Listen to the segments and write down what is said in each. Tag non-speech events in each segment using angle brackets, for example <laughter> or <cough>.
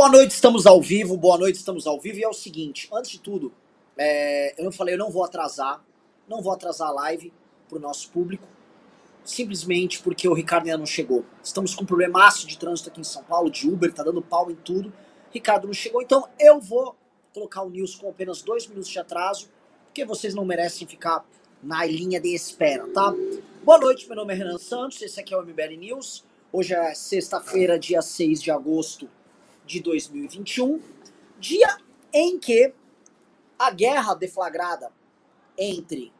Boa noite, estamos ao vivo. Boa noite, estamos ao vivo. E é o seguinte, antes de tudo, é, eu não falei, eu não vou atrasar, não vou atrasar a live para o nosso público, simplesmente porque o Ricardo ainda não chegou. Estamos com um problemaço de trânsito aqui em São Paulo, de Uber, tá dando pau em tudo. Ricardo não chegou, então eu vou colocar o news com apenas dois minutos de atraso, porque vocês não merecem ficar na linha de espera, tá? Boa noite, meu nome é Renan Santos, esse aqui é o MBL News. Hoje é sexta-feira, dia 6 de agosto de 2021, dia em que a guerra deflagrada entre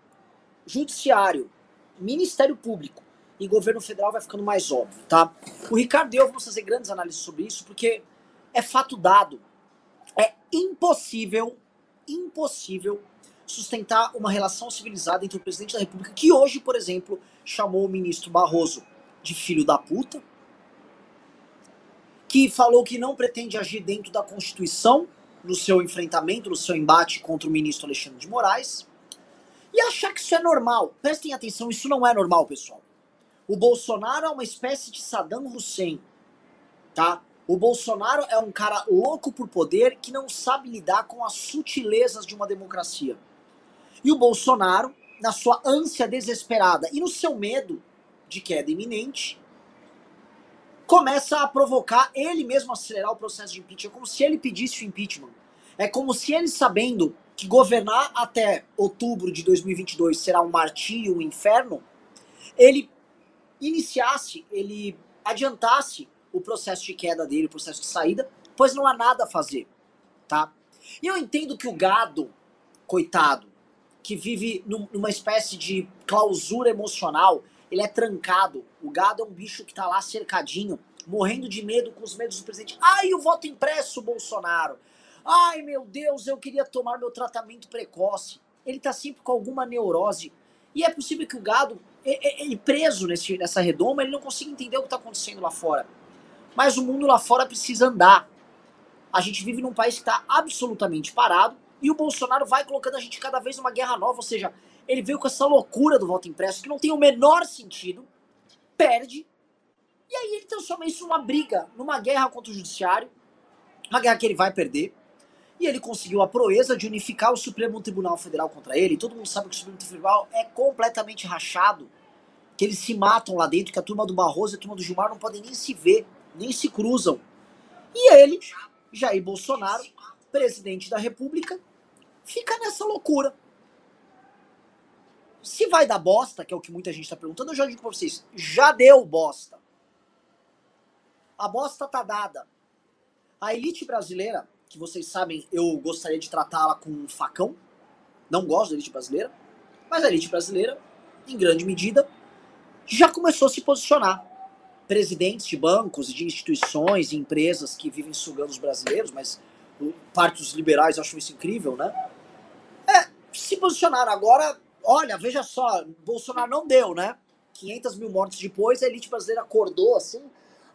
judiciário, Ministério Público e governo federal vai ficando mais óbvio, tá? O Ricardo e eu vamos fazer grandes análises sobre isso porque é fato dado. É impossível, impossível sustentar uma relação civilizada entre o presidente da República, que hoje, por exemplo, chamou o ministro Barroso de filho da puta, que falou que não pretende agir dentro da Constituição no seu enfrentamento, no seu embate contra o ministro Alexandre de Moraes, e achar que isso é normal. Prestem atenção, isso não é normal, pessoal. O Bolsonaro é uma espécie de Saddam Hussein, tá? O Bolsonaro é um cara louco por poder que não sabe lidar com as sutilezas de uma democracia. E o Bolsonaro, na sua ânsia desesperada e no seu medo de queda iminente, começa a provocar ele mesmo acelerar o processo de impeachment. É como se ele pedisse o impeachment. É como se ele sabendo que governar até outubro de 2022 será um martírio, um inferno, ele iniciasse, ele adiantasse o processo de queda dele, o processo de saída, pois não há nada a fazer, tá? E eu entendo que o gado, coitado, que vive numa espécie de clausura emocional, ele é trancado. O gado é um bicho que tá lá cercadinho, morrendo de medo com os medos do presidente. Ai, o voto impresso, Bolsonaro. Ai, meu Deus, eu queria tomar meu tratamento precoce. Ele tá sempre com alguma neurose. E é possível que o gado, ele preso nesse, nessa redoma, ele não consiga entender o que tá acontecendo lá fora. Mas o mundo lá fora precisa andar. A gente vive num país que está absolutamente parado e o Bolsonaro vai colocando a gente cada vez numa guerra nova, ou seja, ele veio com essa loucura do voto impresso que não tem o menor sentido, perde, e aí ele transforma isso numa briga, numa guerra contra o judiciário, uma guerra que ele vai perder, e ele conseguiu a proeza de unificar o Supremo Tribunal Federal contra ele. Todo mundo sabe que o Supremo Tribunal é completamente rachado, que eles se matam lá dentro, que a turma do Barroso e a turma do Gilmar não podem nem se ver, nem se cruzam. E ele, Jair Bolsonaro, presidente da República, fica nessa loucura. Se vai dar bosta, que é o que muita gente está perguntando, eu já digo para vocês, já deu bosta. A bosta tá dada. A elite brasileira, que vocês sabem, eu gostaria de tratá-la com um facão. Não gosto da elite brasileira, mas a elite brasileira, em grande medida, já começou a se posicionar. Presidentes de bancos de instituições e empresas que vivem sugando os brasileiros, mas parte dos liberais acham isso incrível, né? É, se posicionaram. Agora, olha, veja só, Bolsonaro não deu, né? 500 mil mortes depois, a elite brasileira acordou assim.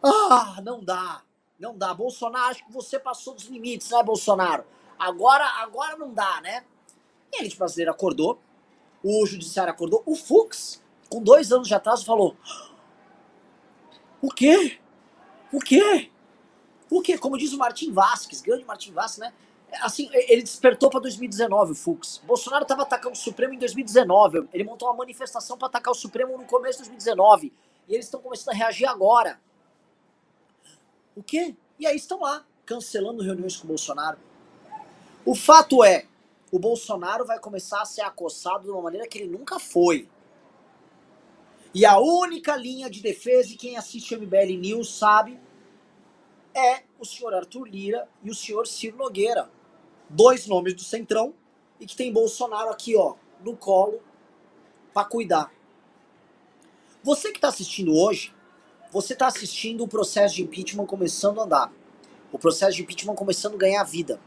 Ah, não dá, não dá. Bolsonaro, acho que você passou dos limites, né, Bolsonaro? Agora, agora não dá, né? E a elite brasileira acordou, o judiciário acordou, o Fux, com dois anos de atraso, falou: O quê? O quê? O quê? Como diz o Martim Vasques, grande Martim Vasques, né? Assim, ele despertou para 2019 o Fux. Bolsonaro estava atacando o Supremo em 2019. Ele montou uma manifestação para atacar o Supremo no começo de 2019. E eles estão começando a reagir agora. O quê? E aí estão lá, cancelando reuniões com o Bolsonaro. O fato é, o Bolsonaro vai começar a ser acossado de uma maneira que ele nunca foi. E a única linha de defesa, e quem assiste o MBL News sabe, é o senhor Arthur Lira e o senhor Ciro Nogueira. Dois nomes do Centrão e que tem Bolsonaro aqui, ó, no colo para cuidar. Você que está assistindo hoje, você está assistindo o processo de impeachment começando a andar. O processo de impeachment começando a ganhar vida.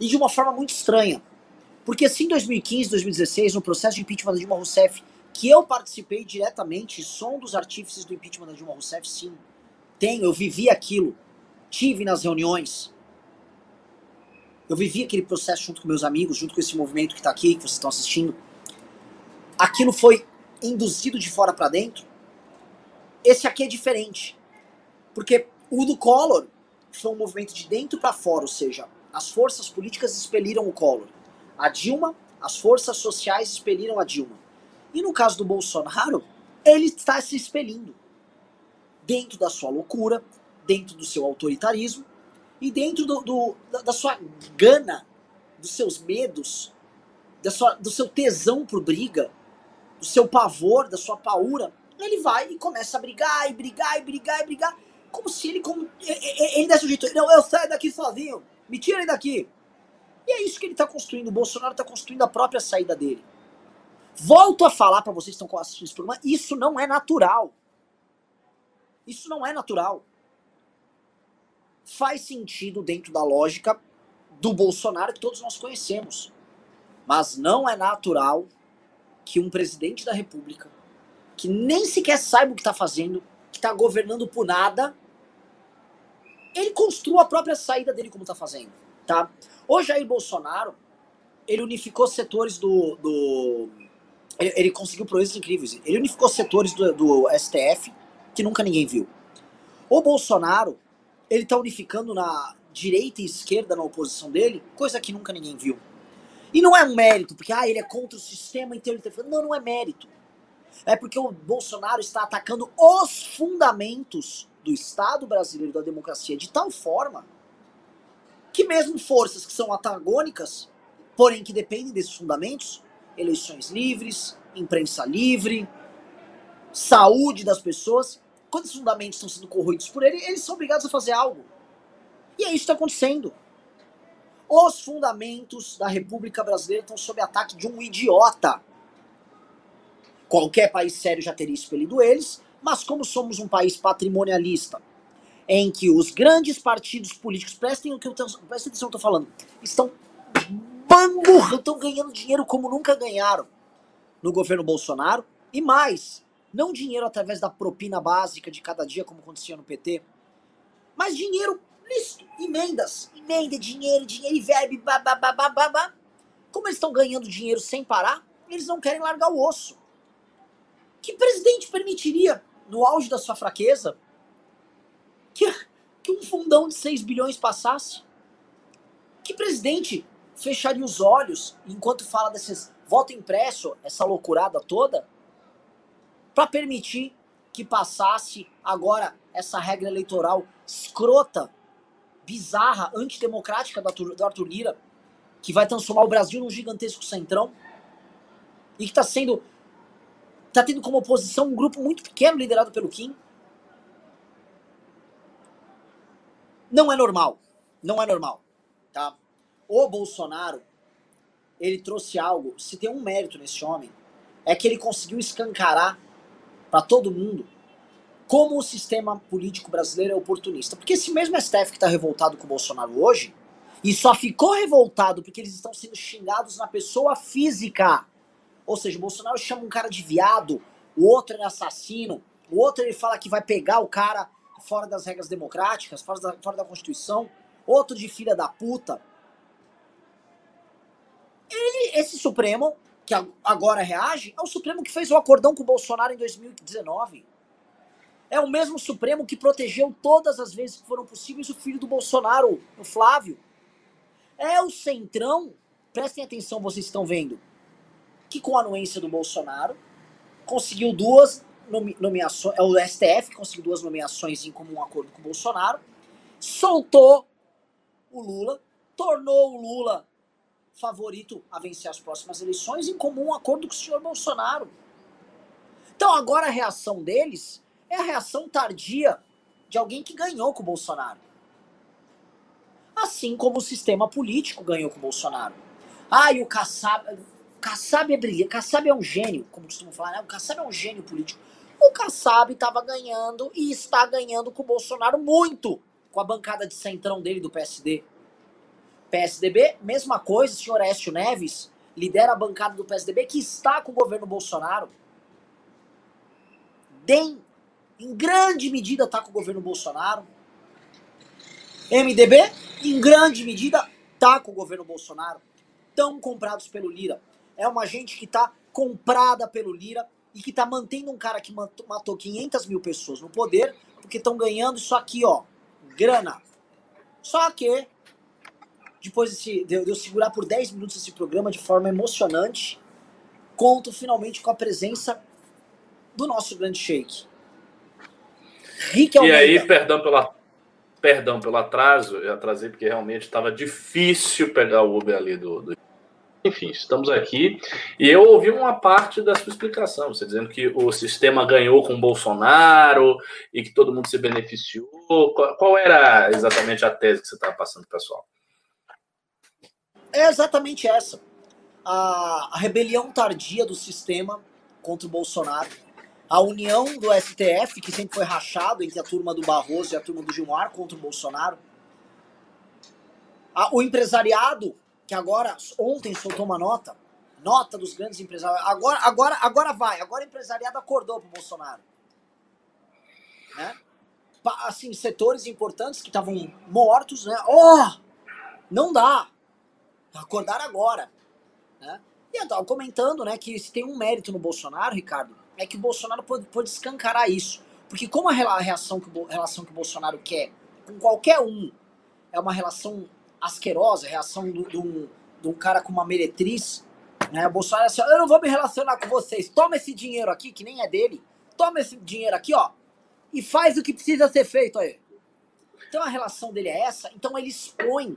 E de uma forma muito estranha. Porque se em 2015, 2016, no processo de impeachment da Dilma Rousseff, que eu participei diretamente, som dos artífices do impeachment da Dilma Rousseff, sim. Tenho, eu vivi aquilo tive nas reuniões. Eu vivi aquele processo junto com meus amigos, junto com esse movimento que está aqui, que vocês estão assistindo. Aquilo foi induzido de fora para dentro. Esse aqui é diferente. Porque o do Collor foi um movimento de dentro para fora, ou seja, as forças políticas expeliram o Collor. A Dilma, as forças sociais expeliram a Dilma. E no caso do Bolsonaro, ele está se expelindo dentro da sua loucura, dentro do seu autoritarismo e dentro do, do da, sua gana, dos seus medos, da sua, do seu tesão por briga, do seu pavor, da sua paura. Ele vai e começa a brigar e brigar e brigar e brigar, como se ele como ele, desse o jeito, não, eu saio daqui sozinho, me tirem daqui. E é isso que ele está construindo. O Bolsonaro está construindo a própria saída dele. Volto a falar para vocês que estão assistindo esse programa, isso não é natural. Isso não é natural. Faz sentido dentro da lógica do Bolsonaro que todos nós conhecemos. Mas não é natural que um presidente da República, que nem sequer saiba o que está fazendo, que está governando por nada, ele construa a própria saída dele como está fazendo, tá? O Jair Bolsonaro, ele unificou setores do... do ele, ele conseguiu proezas incríveis. Ele unificou setores do, do STF que nunca ninguém viu. O Bolsonaro, ele tá unificando na direita e esquerda na oposição dele, coisa que nunca ninguém viu. E não é um mérito, porque ah, ele é contra o sistema inteiro. Não, não é mérito. É porque o Bolsonaro está atacando os fundamentos do Estado brasileiro, da democracia, de tal forma que mesmo forças que são antagônicas, porém que dependem desses fundamentos, eleições livres, imprensa livre, saúde das pessoas, quando esses fundamentos estão sendo corroídos por ele, eles são obrigados a fazer algo. E é isso que está acontecendo. Os fundamentos da República Brasileira estão sob ataque de um idiota. Qualquer país sério já teria expelido eles, mas como somos um país patrimonialista, em que os grandes partidos políticos, prestem, que eu prestem atenção que eu estou falando, estão bamburra, estão ganhando dinheiro como nunca ganharam no governo Bolsonaro, e mais, não dinheiro através da propina básica de cada dia, como acontecia no PT, mas dinheiro emendas, emenda, dinheiro, dinheiro e verbe, babá. Como eles estão ganhando dinheiro sem parar, eles não querem largar o osso. Que presidente permitiria, no auge da sua fraqueza, que, que um fundão de 6 bilhões passasse? Que presidente fecharia os olhos enquanto fala desses voto impresso, essa loucurada toda? Para permitir que passasse agora essa regra eleitoral escrota, bizarra, antidemocrática do Arthur, Lira, que vai transformar o Brasil num gigantesco centrão e que está sendo está tendo como oposição um grupo muito pequeno liderado pelo Kim. Não é normal, não é normal, tá? O Bolsonaro ele trouxe algo, se tem um mérito nesse homem, é que ele conseguiu escancarar para todo mundo como o sistema político brasileiro é oportunista. Porque esse mesmo STF que está revoltado com o Bolsonaro hoje, e só ficou revoltado porque eles estão sendo xingados na pessoa física. Ou seja, o Bolsonaro chama um cara de viado, o outro é assassino, o outro ele fala que vai pegar o cara fora das regras democráticas, fora da, fora da Constituição, outro de filha da puta. Ele, esse Supremo, que agora reage, é o Supremo que fez o acordão com o Bolsonaro em 2019. É o mesmo Supremo que protegeu todas as vezes que foram possíveis o filho do Bolsonaro, o Flávio. É o Centrão, prestem atenção, vocês estão vendo, que com a anuência do Bolsonaro conseguiu duas nomeações, é o STF que conseguiu duas nomeações em comum acordo com o Bolsonaro, soltou o Lula, tornou o Lula favorito a vencer as próximas eleições em comum acordo com o senhor Bolsonaro. Então agora a reação deles é a reação tardia de alguém que ganhou com o Bolsonaro. Assim como o sistema político ganhou com o Bolsonaro. Ah, e o Kassab. Kassab é brilhante. Kassab é um gênio, como costumam falar, né? O Kassab é um gênio político. O Kassab estava ganhando e está ganhando com o Bolsonaro muito com a bancada de centrão dele do PSD. PSDB, mesma coisa, o senhor Écio Neves lidera a bancada do PSDB que está com o governo Bolsonaro. DEM, em grande medida, está com o governo Bolsonaro. MDB, em grande medida, está com o governo Bolsonaro. Estão comprados pelo Lira. É uma gente que está comprada pelo Lira e que está mantendo um cara que matou 500 mil pessoas no poder porque estão ganhando isso aqui, ó, grana. Só que, depois de, de eu segurar por 10 minutos esse programa de forma emocionante, conto finalmente com a presença do nosso grande shake. Rick Almeida. E aí, perdão pela perdão pelo atraso, eu atrasei porque realmente estava difícil pegar o Uber ali do, do, Enfim, estamos aqui e eu ouvi uma parte da sua explicação, você dizendo que o sistema ganhou com o Bolsonaro e que todo mundo se beneficiou. Qual, qual era exatamente a tese que você estava passando pessoal? É exatamente essa. A, a rebelião tardia do sistema contra o Bolsonaro a união do STF, que sempre foi rachado entre a turma do Barroso e a turma do Gilmar contra o Bolsonaro. A, o empresariado, que agora, ontem soltou uma nota, nota dos grandes empresários. Agora, agora, agora vai, agora o empresariado acordou pro Bolsonaro. Né? Assim, setores importantes que estavam mortos, né? Oh! Não dá. Acordar agora. Né? E eu tava comentando, né, que se tem um mérito no Bolsonaro, Ricardo, é que o Bolsonaro pode, pode escancarar isso. Porque como a relação que, o, relação que o Bolsonaro quer com qualquer um é uma relação asquerosa, a reação de um cara com uma meretriz, né? O Bolsonaro é assim, eu não vou me relacionar com vocês, toma esse dinheiro aqui, que nem é dele, toma esse dinheiro aqui, ó, e faz o que precisa ser feito aí. Então a relação dele é essa, então ele expõe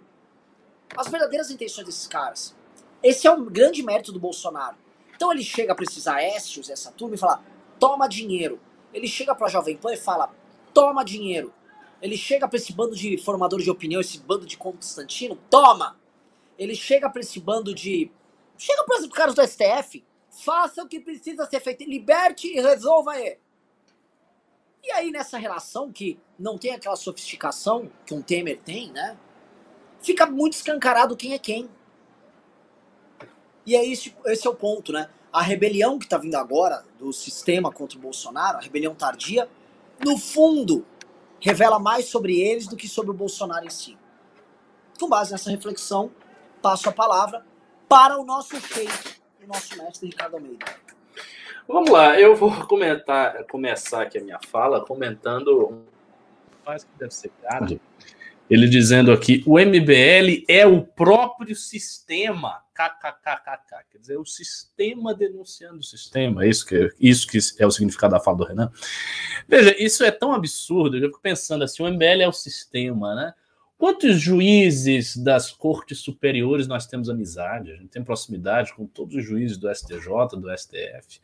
as verdadeiras intenções desses caras. Esse é o grande mérito do Bolsonaro. Então ele chega para esses Aécios, essa turma, e fala: toma dinheiro. Ele chega para Jovem Pan e fala: toma dinheiro. Ele chega para esse bando de formadores de opinião, esse bando de Constantino, toma. Ele chega para esse bando de. Chega para os caras do STF, faça o que precisa ser feito, liberte e resolva aí. E aí, nessa relação que não tem aquela sofisticação que um Temer tem, né? Fica muito escancarado quem é quem. E é esse, esse é o ponto, né? A rebelião que está vindo agora do sistema contra o Bolsonaro, a rebelião tardia, no fundo, revela mais sobre eles do que sobre o Bolsonaro em si. Com base nessa reflexão, passo a palavra para o nosso sheik, o nosso mestre Ricardo Almeida. Vamos lá, eu vou comentar, começar aqui a minha fala comentando. Faz que deve ser grande ele dizendo aqui: o MBL é o próprio sistema. KKKKK. Quer dizer, o sistema denunciando o sistema. Isso que, isso que é o significado da fala do Renan. Veja, isso é tão absurdo. Eu fico pensando assim: o MBL é o sistema, né? Quantos juízes das cortes superiores nós temos amizade? A gente tem proximidade com todos os juízes do STJ, do STF.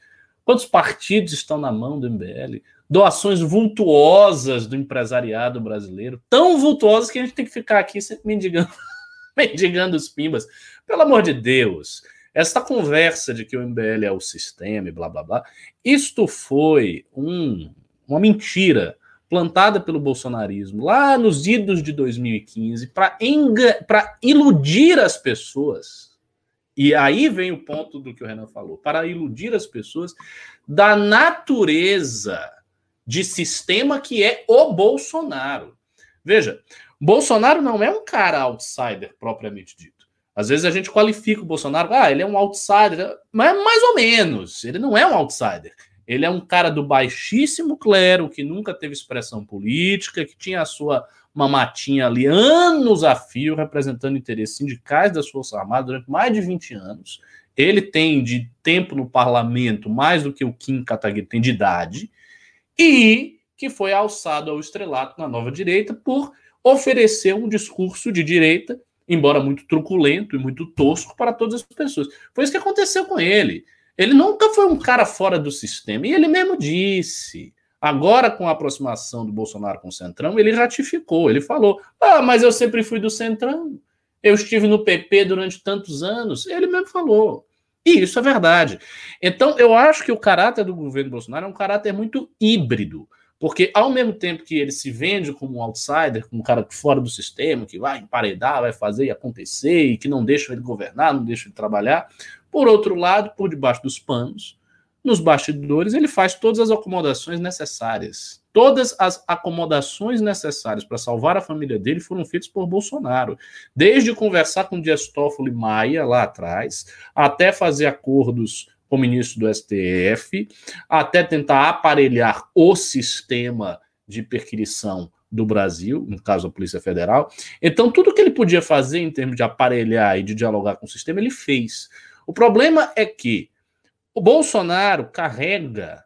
Quantos partidos estão na mão do MBL? doações vultuosas do empresariado brasileiro, tão vultuosas que a gente tem que ficar aqui sempre mendigando, <laughs> mendigando os pimbas. Pelo amor de Deus, essa conversa de que o MBL é o sistema e blá blá blá, isto foi um, uma mentira plantada pelo bolsonarismo lá nos idos de 2015 para iludir as pessoas. E aí vem o ponto do que o Renan falou, para iludir as pessoas da natureza de sistema que é o Bolsonaro. Veja, Bolsonaro não é um cara outsider propriamente dito. Às vezes a gente qualifica o Bolsonaro, ah, ele é um outsider, mas mais ou menos. Ele não é um outsider. Ele é um cara do baixíssimo clero, que nunca teve expressão política, que tinha a sua mamatinha ali anos a fio, representando interesses sindicais das Forças Armadas durante mais de 20 anos. Ele tem de tempo no parlamento mais do que o Kim Kataguiri tem de idade e que foi alçado ao estrelato na nova direita por oferecer um discurso de direita, embora muito truculento e muito tosco para todas as pessoas. Foi isso que aconteceu com ele. Ele nunca foi um cara fora do sistema, e ele mesmo disse. Agora, com a aproximação do Bolsonaro com o Centrão, ele ratificou, ele falou: Ah, mas eu sempre fui do Centrão, eu estive no PP durante tantos anos. Ele mesmo falou. E isso é verdade. Então, eu acho que o caráter do governo Bolsonaro é um caráter muito híbrido. Porque, ao mesmo tempo que ele se vende como um outsider, como um cara fora do sistema, que vai emparedar, vai fazer e acontecer, e que não deixa ele governar, não deixa ele trabalhar, por outro lado, por debaixo dos panos, nos bastidores, ele faz todas as acomodações necessárias. Todas as acomodações necessárias para salvar a família dele foram feitas por Bolsonaro. Desde conversar com Dias Toffoli Maia lá atrás, até fazer acordos com o ministro do STF, até tentar aparelhar o sistema de perquisição do Brasil, no caso a Polícia Federal. Então, tudo que ele podia fazer em termos de aparelhar e de dialogar com o sistema, ele fez. O problema é que o Bolsonaro carrega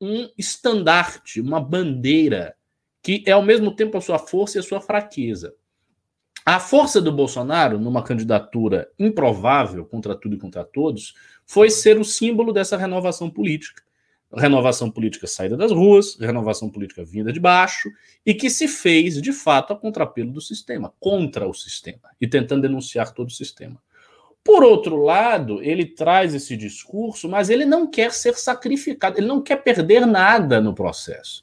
um estandarte, uma bandeira, que é ao mesmo tempo a sua força e a sua fraqueza. A força do Bolsonaro, numa candidatura improvável contra tudo e contra todos, foi ser o símbolo dessa renovação política. Renovação política saída das ruas, renovação política vinda de baixo, e que se fez, de fato, a contrapelo do sistema, contra o sistema, e tentando denunciar todo o sistema. Por outro lado, ele traz esse discurso, mas ele não quer ser sacrificado, ele não quer perder nada no processo.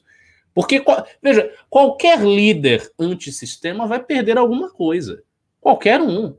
Porque, veja, qualquer líder antissistema vai perder alguma coisa. Qualquer um.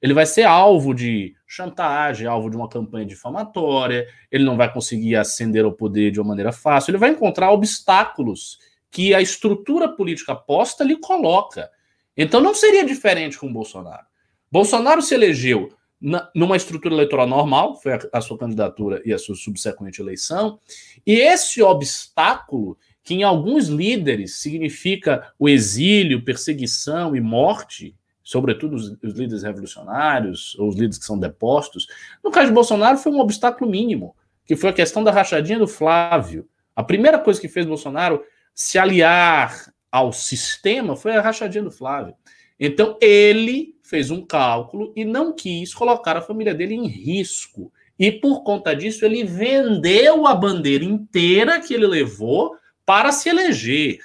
Ele vai ser alvo de chantagem, alvo de uma campanha difamatória, ele não vai conseguir ascender ao poder de uma maneira fácil, ele vai encontrar obstáculos que a estrutura política posta lhe coloca. Então não seria diferente com Bolsonaro. Bolsonaro se elegeu na, numa estrutura eleitoral normal, foi a, a, sua candidatura e a sua subsequente eleição, e esse obstáculo, que em alguns líderes significa o exílio, perseguição e morte, sobretudo os, os líderes revolucionários, ou os líderes que são depostos, no caso de Bolsonaro foi um obstáculo mínimo, que foi a questão da rachadinha do Flávio. A primeira coisa que fez Bolsonaro se aliar ao sistema foi a rachadinha do Flávio. Então ele fez um cálculo e não quis colocar a família dele em risco. E por conta disso, ele vendeu a bandeira inteira que ele levou para se eleger.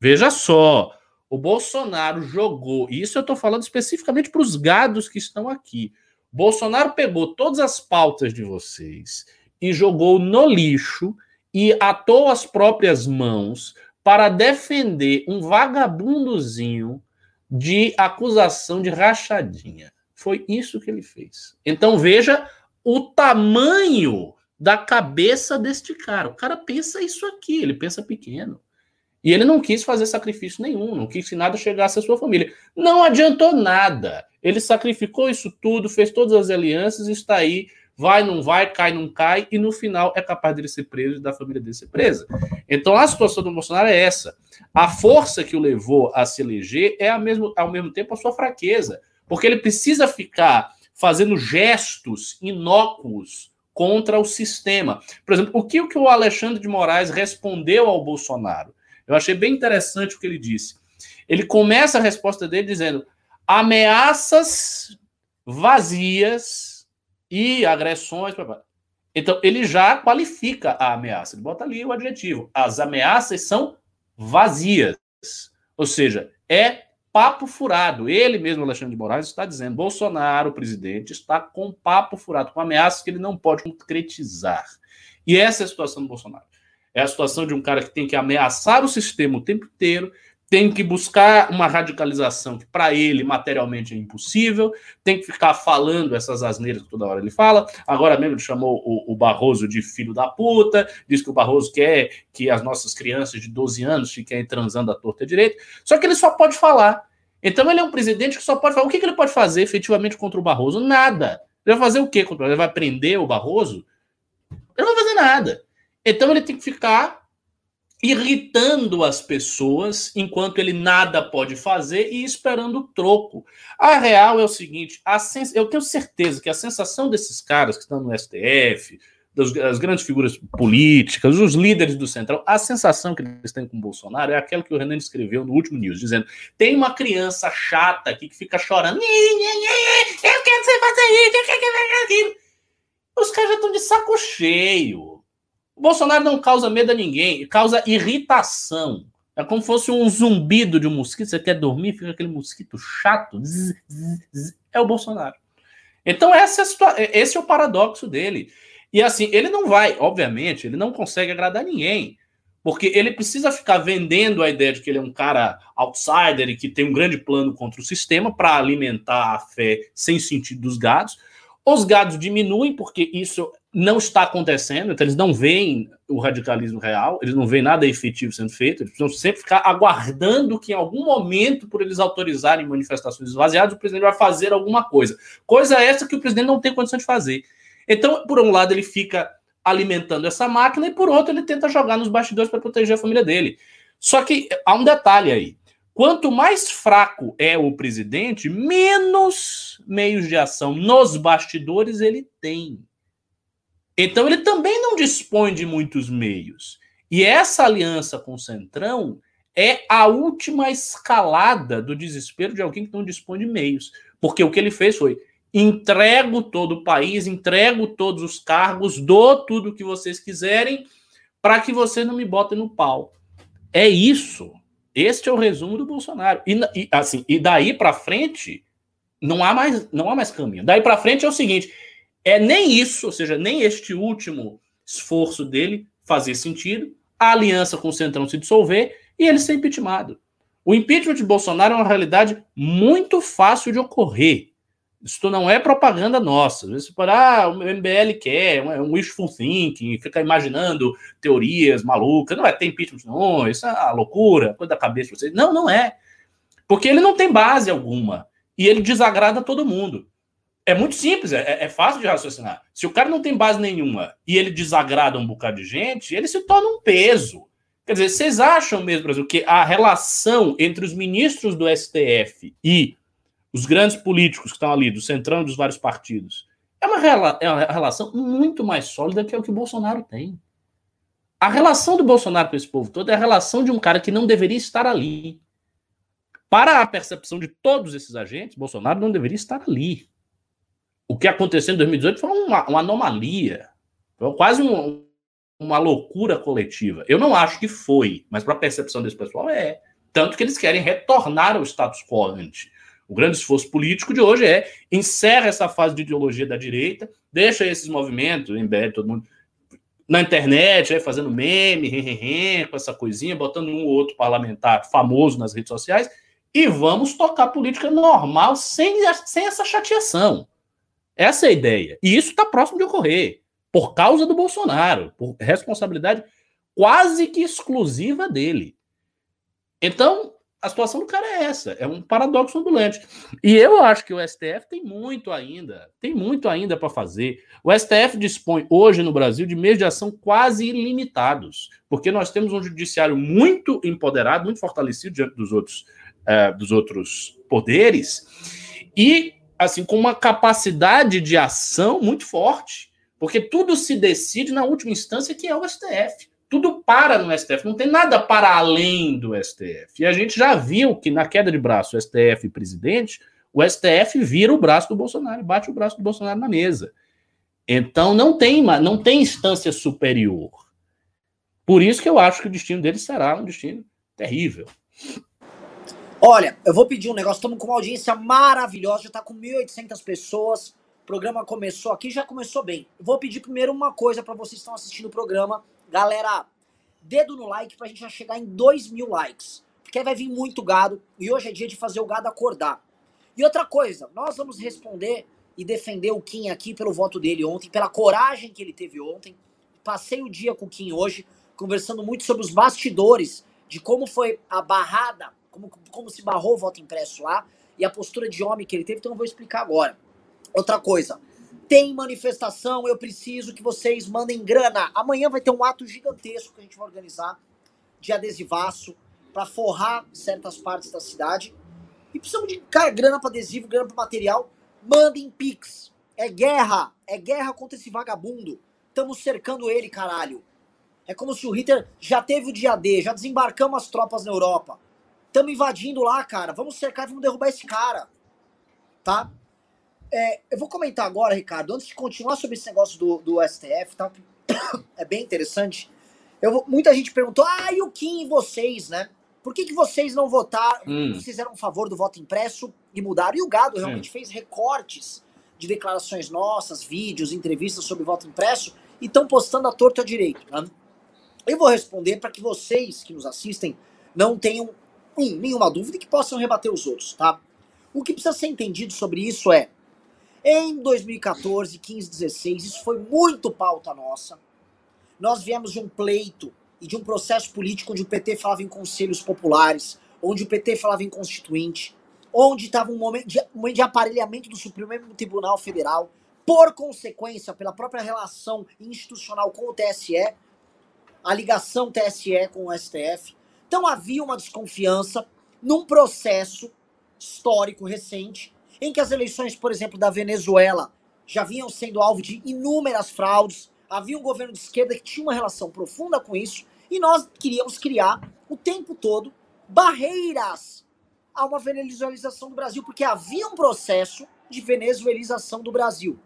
Veja só, o Bolsonaro jogou, e isso eu estou falando especificamente para os gados que estão aqui. Bolsonaro pegou todas as pautas de vocês e jogou no lixo e atou as próprias mãos para defender um vagabundozinho de acusação de rachadinha. Foi isso que ele fez. Então veja o tamanho da cabeça deste cara. O cara pensa isso aqui, ele pensa pequeno. E ele não quis fazer sacrifício nenhum, não quis que nada chegasse à sua família. Não adiantou nada. Ele sacrificou isso tudo, fez todas as alianças e está aí vai, não vai, cai, não cai, e no final é capaz dele ser preso e da família dele ser presa. Então a situação do Bolsonaro é essa. A força que o levou a se eleger é ao mesmo, ao mesmo tempo a sua fraqueza, porque ele precisa ficar fazendo gestos inócuos contra o sistema. Por exemplo, o que, o que o Alexandre de Moraes respondeu ao Bolsonaro? Eu achei bem interessante o que ele disse. Ele começa a resposta dele dizendo: ameaças vazias e agressões. Então, ele já qualifica a ameaça. Ele bota ali o adjetivo. As ameaças são vazias. Ou seja, é papo furado. Ele mesmo, Alexandre de Moraes, está dizendo: Bolsonaro, o presidente, está com papo furado, com ameaças que ele não pode concretizar. E essa é a situação do Bolsonaro. É a situação de um cara que tem que ameaçar o sistema o tempo inteiro, tem que buscar uma radicalização que para ele materialmente é impossível, tem que ficar falando essas asneiras que toda hora ele fala. Agora mesmo ele chamou o, o, Barroso de filho da puta, diz que o Barroso quer que as nossas crianças de 12 anos fiquem transando à torta direita. Só que ele só pode falar. Então ele é um presidente que só pode falar. O que, que ele pode fazer efetivamente contra o Barroso? Nada. Ele vai fazer o quê contra ele? vai prender o Barroso? Ele não vai fazer nada. Então ele tem que ficar irritando as pessoas enquanto ele nada pode fazer e esperando troco. A real é o seguinte: sens... eu tenho certeza que a sensação desses caras que estão no STF, das, das, grandes figuras políticas, os líderes do Central, a sensação que eles têm com o Bolsonaro é aquela que o Renan escreveu no último news, dizendo: tem uma criança chata aqui que fica chorando, eu quero que você faça isso, eu quero que. Os caras já estão de saco cheio Bolsonaro não causa medo a ninguém, causa irritação. É como se fosse um zumbido de um mosquito. Você quer dormir, fica aquele mosquito chato. Zzz, zzz, é o Bolsonaro. Então, essa é esse é o paradoxo dele. E assim, ele não vai, obviamente, ele não consegue agradar ninguém. Porque ele precisa ficar vendendo a ideia de que ele é um cara outsider e que tem um grande plano contra o sistema para alimentar a fé sem sentido dos gados. Os gados diminuem porque isso não está acontecendo, então eles não veem o radicalismo real, eles não veem nada efetivo sendo feito, eles precisam sempre ficar aguardando que em algum momento, por eles autorizarem manifestações esvaziadas, o presidente vai fazer alguma coisa. Coisa essa que o presidente não tem condição de fazer. Então, por um lado, ele fica alimentando essa máquina e por outro, ele tenta jogar nos bastidores para proteger a família dele. Só que há um detalhe aí. Quanto mais fraco é o presidente, menos meios de ação nos bastidores ele tem. Então ele também não dispõe de muitos meios. E essa aliança com o Centrão é a última escalada do desespero de alguém que não dispõe de meios. Porque o que ele fez foi: entrego todo o país, entrego todos os cargos, dou tudo o que vocês quiserem, para que vocês não me botem no pau. É isso. Este é o resumo do Bolsonaro. E, e assim, e daí para frente não há mais não há mais caminho. Daí para frente é o seguinte, é nem isso, ou seja, nem este último esforço dele fazer sentido, a aliança com o Centrão se dissolver e ele ser impeachmentado. O impeachment de Bolsonaro é uma realidade muito fácil de ocorrer. Isso não é propaganda nossa. Você pode, ah, o MBL quer, é um wishful thinking, fica imaginando teorias malucas. Não é, tem impeachment, não, isso é uma loucura, coisa da cabeça de vocês. Não, não é. Porque ele não tem base alguma. E ele desagrada todo mundo. É muito simples, é, é fácil de raciocinar. Se o cara não tem base nenhuma e ele desagrada um bocado de gente, ele se torna um peso. Quer dizer, vocês acham mesmo, Brasil, que a relação entre os ministros do STF e os grandes políticos que estão ali, do centrão dos vários partidos, é uma, é uma relação muito mais sólida que é o que o Bolsonaro tem. A relação do Bolsonaro com esse povo todo é a relação de um cara que não deveria estar ali. Para a percepção de todos esses agentes, Bolsonaro não deveria estar ali. O que aconteceu em 2018 foi uma, uma anomalia, foi quase um, uma loucura coletiva. Eu não acho que foi, mas para a percepção desse pessoal é. Tanto que eles querem retornar ao status quo antes. O grande esforço político de hoje é encerra essa fase de ideologia da direita, deixa esses movimentos, embed todo mundo na internet, aí, fazendo meme, com essa coisinha, botando um ou outro parlamentar famoso nas redes sociais, e vamos tocar política normal sem, sem essa chateação. Essa é a ideia. E isso está próximo de ocorrer, por causa do Bolsonaro, por responsabilidade quase que exclusiva dele. Então, a situação do cara é essa, é um paradoxo ambulante. E eu acho que o STF tem muito ainda, tem muito ainda para fazer. O STF dispõe hoje no Brasil de meios de ação quase ilimitados, porque nós temos um judiciário muito empoderado, muito fortalecido diante dos outros, uh, dos outros poderes, e assim com uma capacidade de ação muito forte, porque tudo se decide na última instância que é o STF tudo para no STF, não tem nada para além do STF. E a gente já viu que na queda de braço STF e presidente, o STF vira o braço do Bolsonaro, bate o braço do Bolsonaro na mesa. Então não tem, não tem instância superior. Por isso que eu acho que o destino dele será um destino terrível. Olha, eu vou pedir um negócio. Estamos com uma audiência maravilhosa, já está com 1.800 pessoas. O programa começou aqui, já começou bem. Vou pedir primeiro uma coisa para vocês que estão assistindo o programa Galera, dedo no like pra gente já chegar em 2 mil likes. Porque vai vir muito gado e hoje é dia de fazer o gado acordar. E outra coisa, nós vamos responder e defender o Kim aqui pelo voto dele ontem, pela coragem que ele teve ontem. Passei o dia com o Kim hoje, conversando muito sobre os bastidores, de como foi a barrada, como, como se barrou o voto impresso lá, e a postura de homem que ele teve, então eu vou explicar agora. Outra coisa, tem manifestação, eu preciso que vocês mandem grana. Amanhã vai ter um ato gigantesco que a gente vai organizar de adesivaço para forrar certas partes da cidade. E precisamos de cara, grana para adesivo, grana para material. Mandem pix. É guerra, é guerra contra esse vagabundo. Estamos cercando ele, caralho. É como se o Hitler já teve o dia D, já desembarcamos as tropas na Europa. Estamos invadindo lá, cara. Vamos cercar e vamos derrubar esse cara. Tá? É, eu vou comentar agora, Ricardo, antes de continuar sobre esse negócio do, do STF, tá? <coughs> é bem interessante. Muita gente perguntou, ah, e o Kim e vocês, né? Por que, que vocês não votaram, hum. vocês eram a favor do voto impresso e mudaram? E o Gado realmente Sim. fez recortes de declarações nossas, vídeos, entrevistas sobre voto impresso e estão postando a torta direito. Né? Eu vou responder para que vocês que nos assistem não tenham um, nenhuma dúvida e que possam rebater os outros, tá? O que precisa ser entendido sobre isso é em 2014, 15, 16, isso foi muito pauta nossa. Nós viemos de um pleito e de um processo político onde o PT falava em conselhos populares, onde o PT falava em constituinte, onde estava um momento de, um de aparelhamento do Supremo Tribunal Federal, por consequência, pela própria relação institucional com o TSE, a ligação TSE com o STF. Então havia uma desconfiança num processo histórico recente em que as eleições, por exemplo, da Venezuela já vinham sendo alvo de inúmeras fraudes, havia um governo de esquerda que tinha uma relação profunda com isso, e nós queríamos criar o tempo todo barreiras a uma venezuelização do Brasil, porque havia um processo de venezuelização do Brasil.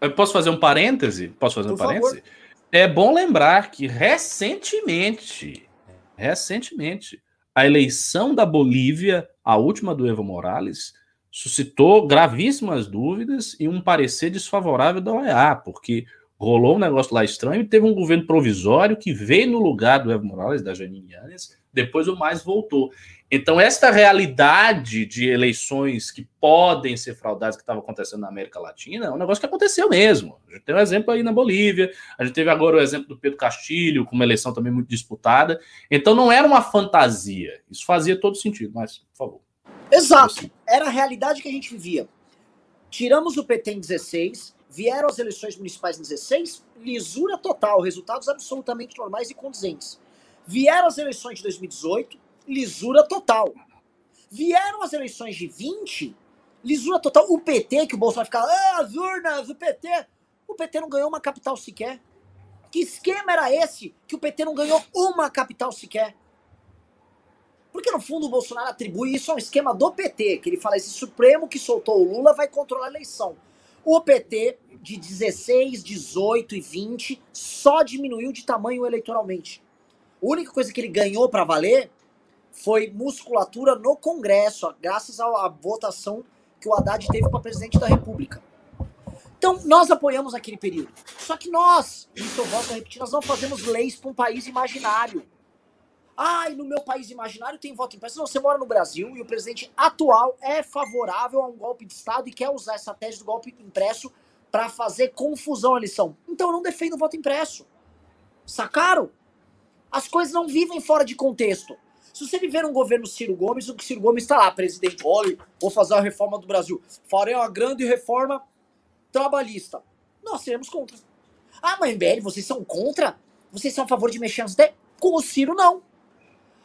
Eu posso fazer um parêntese? Posso fazer Por um parêntese? Favor. É bom lembrar que recentemente, recentemente, a eleição da Bolívia, a última do Evo Morales, suscitou gravíssimas dúvidas e um parecer desfavorável da OEA, porque rolou um negócio lá estranho e teve um governo provisório que veio no lugar do Evo Morales, da Janine Yanes, depois o mais voltou. Então, esta realidade de eleições que podem ser fraudadas, que estava acontecendo na América Latina, é um negócio que aconteceu mesmo. A gente tem um exemplo aí na Bolívia, a gente teve agora o exemplo do Pedro Castilho, com uma eleição também muito disputada. Então, não era uma fantasia. Isso fazia todo sentido, mas, por favor. Exato. Era a realidade que a gente vivia. Tiramos o PT em 16, vieram as eleições municipais em 16, lisura total, resultados absolutamente normais e condizentes. Vieram as eleições de 2018, lisura total. Vieram as eleições de 20, lisura total. O PT, que o Bolsonaro ficava, ah, as urnas, o PT. O PT não ganhou uma capital sequer. Que esquema era esse que o PT não ganhou uma capital sequer? Porque no fundo o Bolsonaro atribui isso a um esquema do PT, que ele fala esse Supremo que soltou o Lula vai controlar a eleição. O PT de 16, 18 e 20 só diminuiu de tamanho eleitoralmente. A única coisa que ele ganhou para valer foi musculatura no Congresso, graças à votação que o Haddad teve para presidente da República. Então, nós apoiamos aquele período. Só que nós, estou volto a repetir, nós não fazemos leis para um país imaginário. Ah, e no meu país imaginário tem voto impresso. Não, você mora no Brasil e o presidente atual é favorável a um golpe de Estado e quer usar essa tese do golpe impresso para fazer confusão na eleição. Então eu não defendo o voto impresso. Sacaram? As coisas não vivem fora de contexto. Se você viver um governo Ciro Gomes, o Ciro Gomes está lá, presidente, olha, vou fazer a reforma do Brasil. Farei uma grande reforma trabalhista. Nós seremos contra. Ah, mas MBL, vocês são contra? Vocês são a favor de mexer nas ideias? Com o Ciro, não.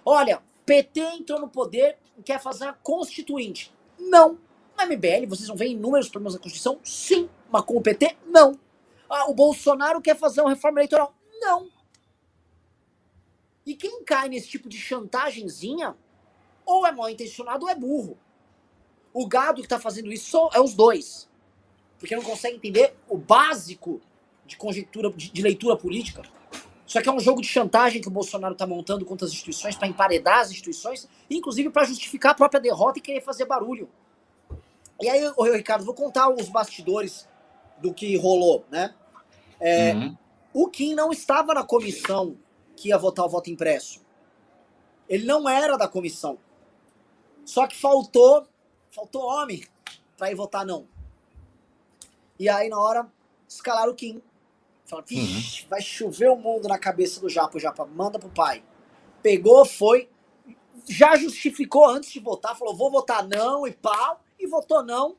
Olha, PT entrou no poder e quer fazer a constituinte. Não. Na MBL, vocês vão ver inúmeros problemas da Constituição? Sim. Mas com o PT, não. Ah, o Bolsonaro quer fazer uma reforma eleitoral? Não. E quem cai nesse tipo de chantagemzinha, ou é mal intencionado ou é burro. O gado que tá fazendo isso é os dois. Porque não consegue entender o básico de conjectura, de, de leitura política. Só que é um jogo de chantagem que o Bolsonaro tá montando contra as instituições, para emparedar as instituições, inclusive para justificar a própria derrota e querer fazer barulho. E aí, ô, Ricardo, vou contar os bastidores do que rolou, né? É, uhum. O Kim não estava na comissão que ia votar o voto impresso. Ele não era da comissão. Só que faltou, faltou homem para ir votar não. E aí na hora escalaram o Kim. Falaram, uhum. vai chover o mundo na cabeça do Japa, o Japa manda pro pai. Pegou, foi, já justificou antes de votar, falou, vou votar não e pau, e votou não.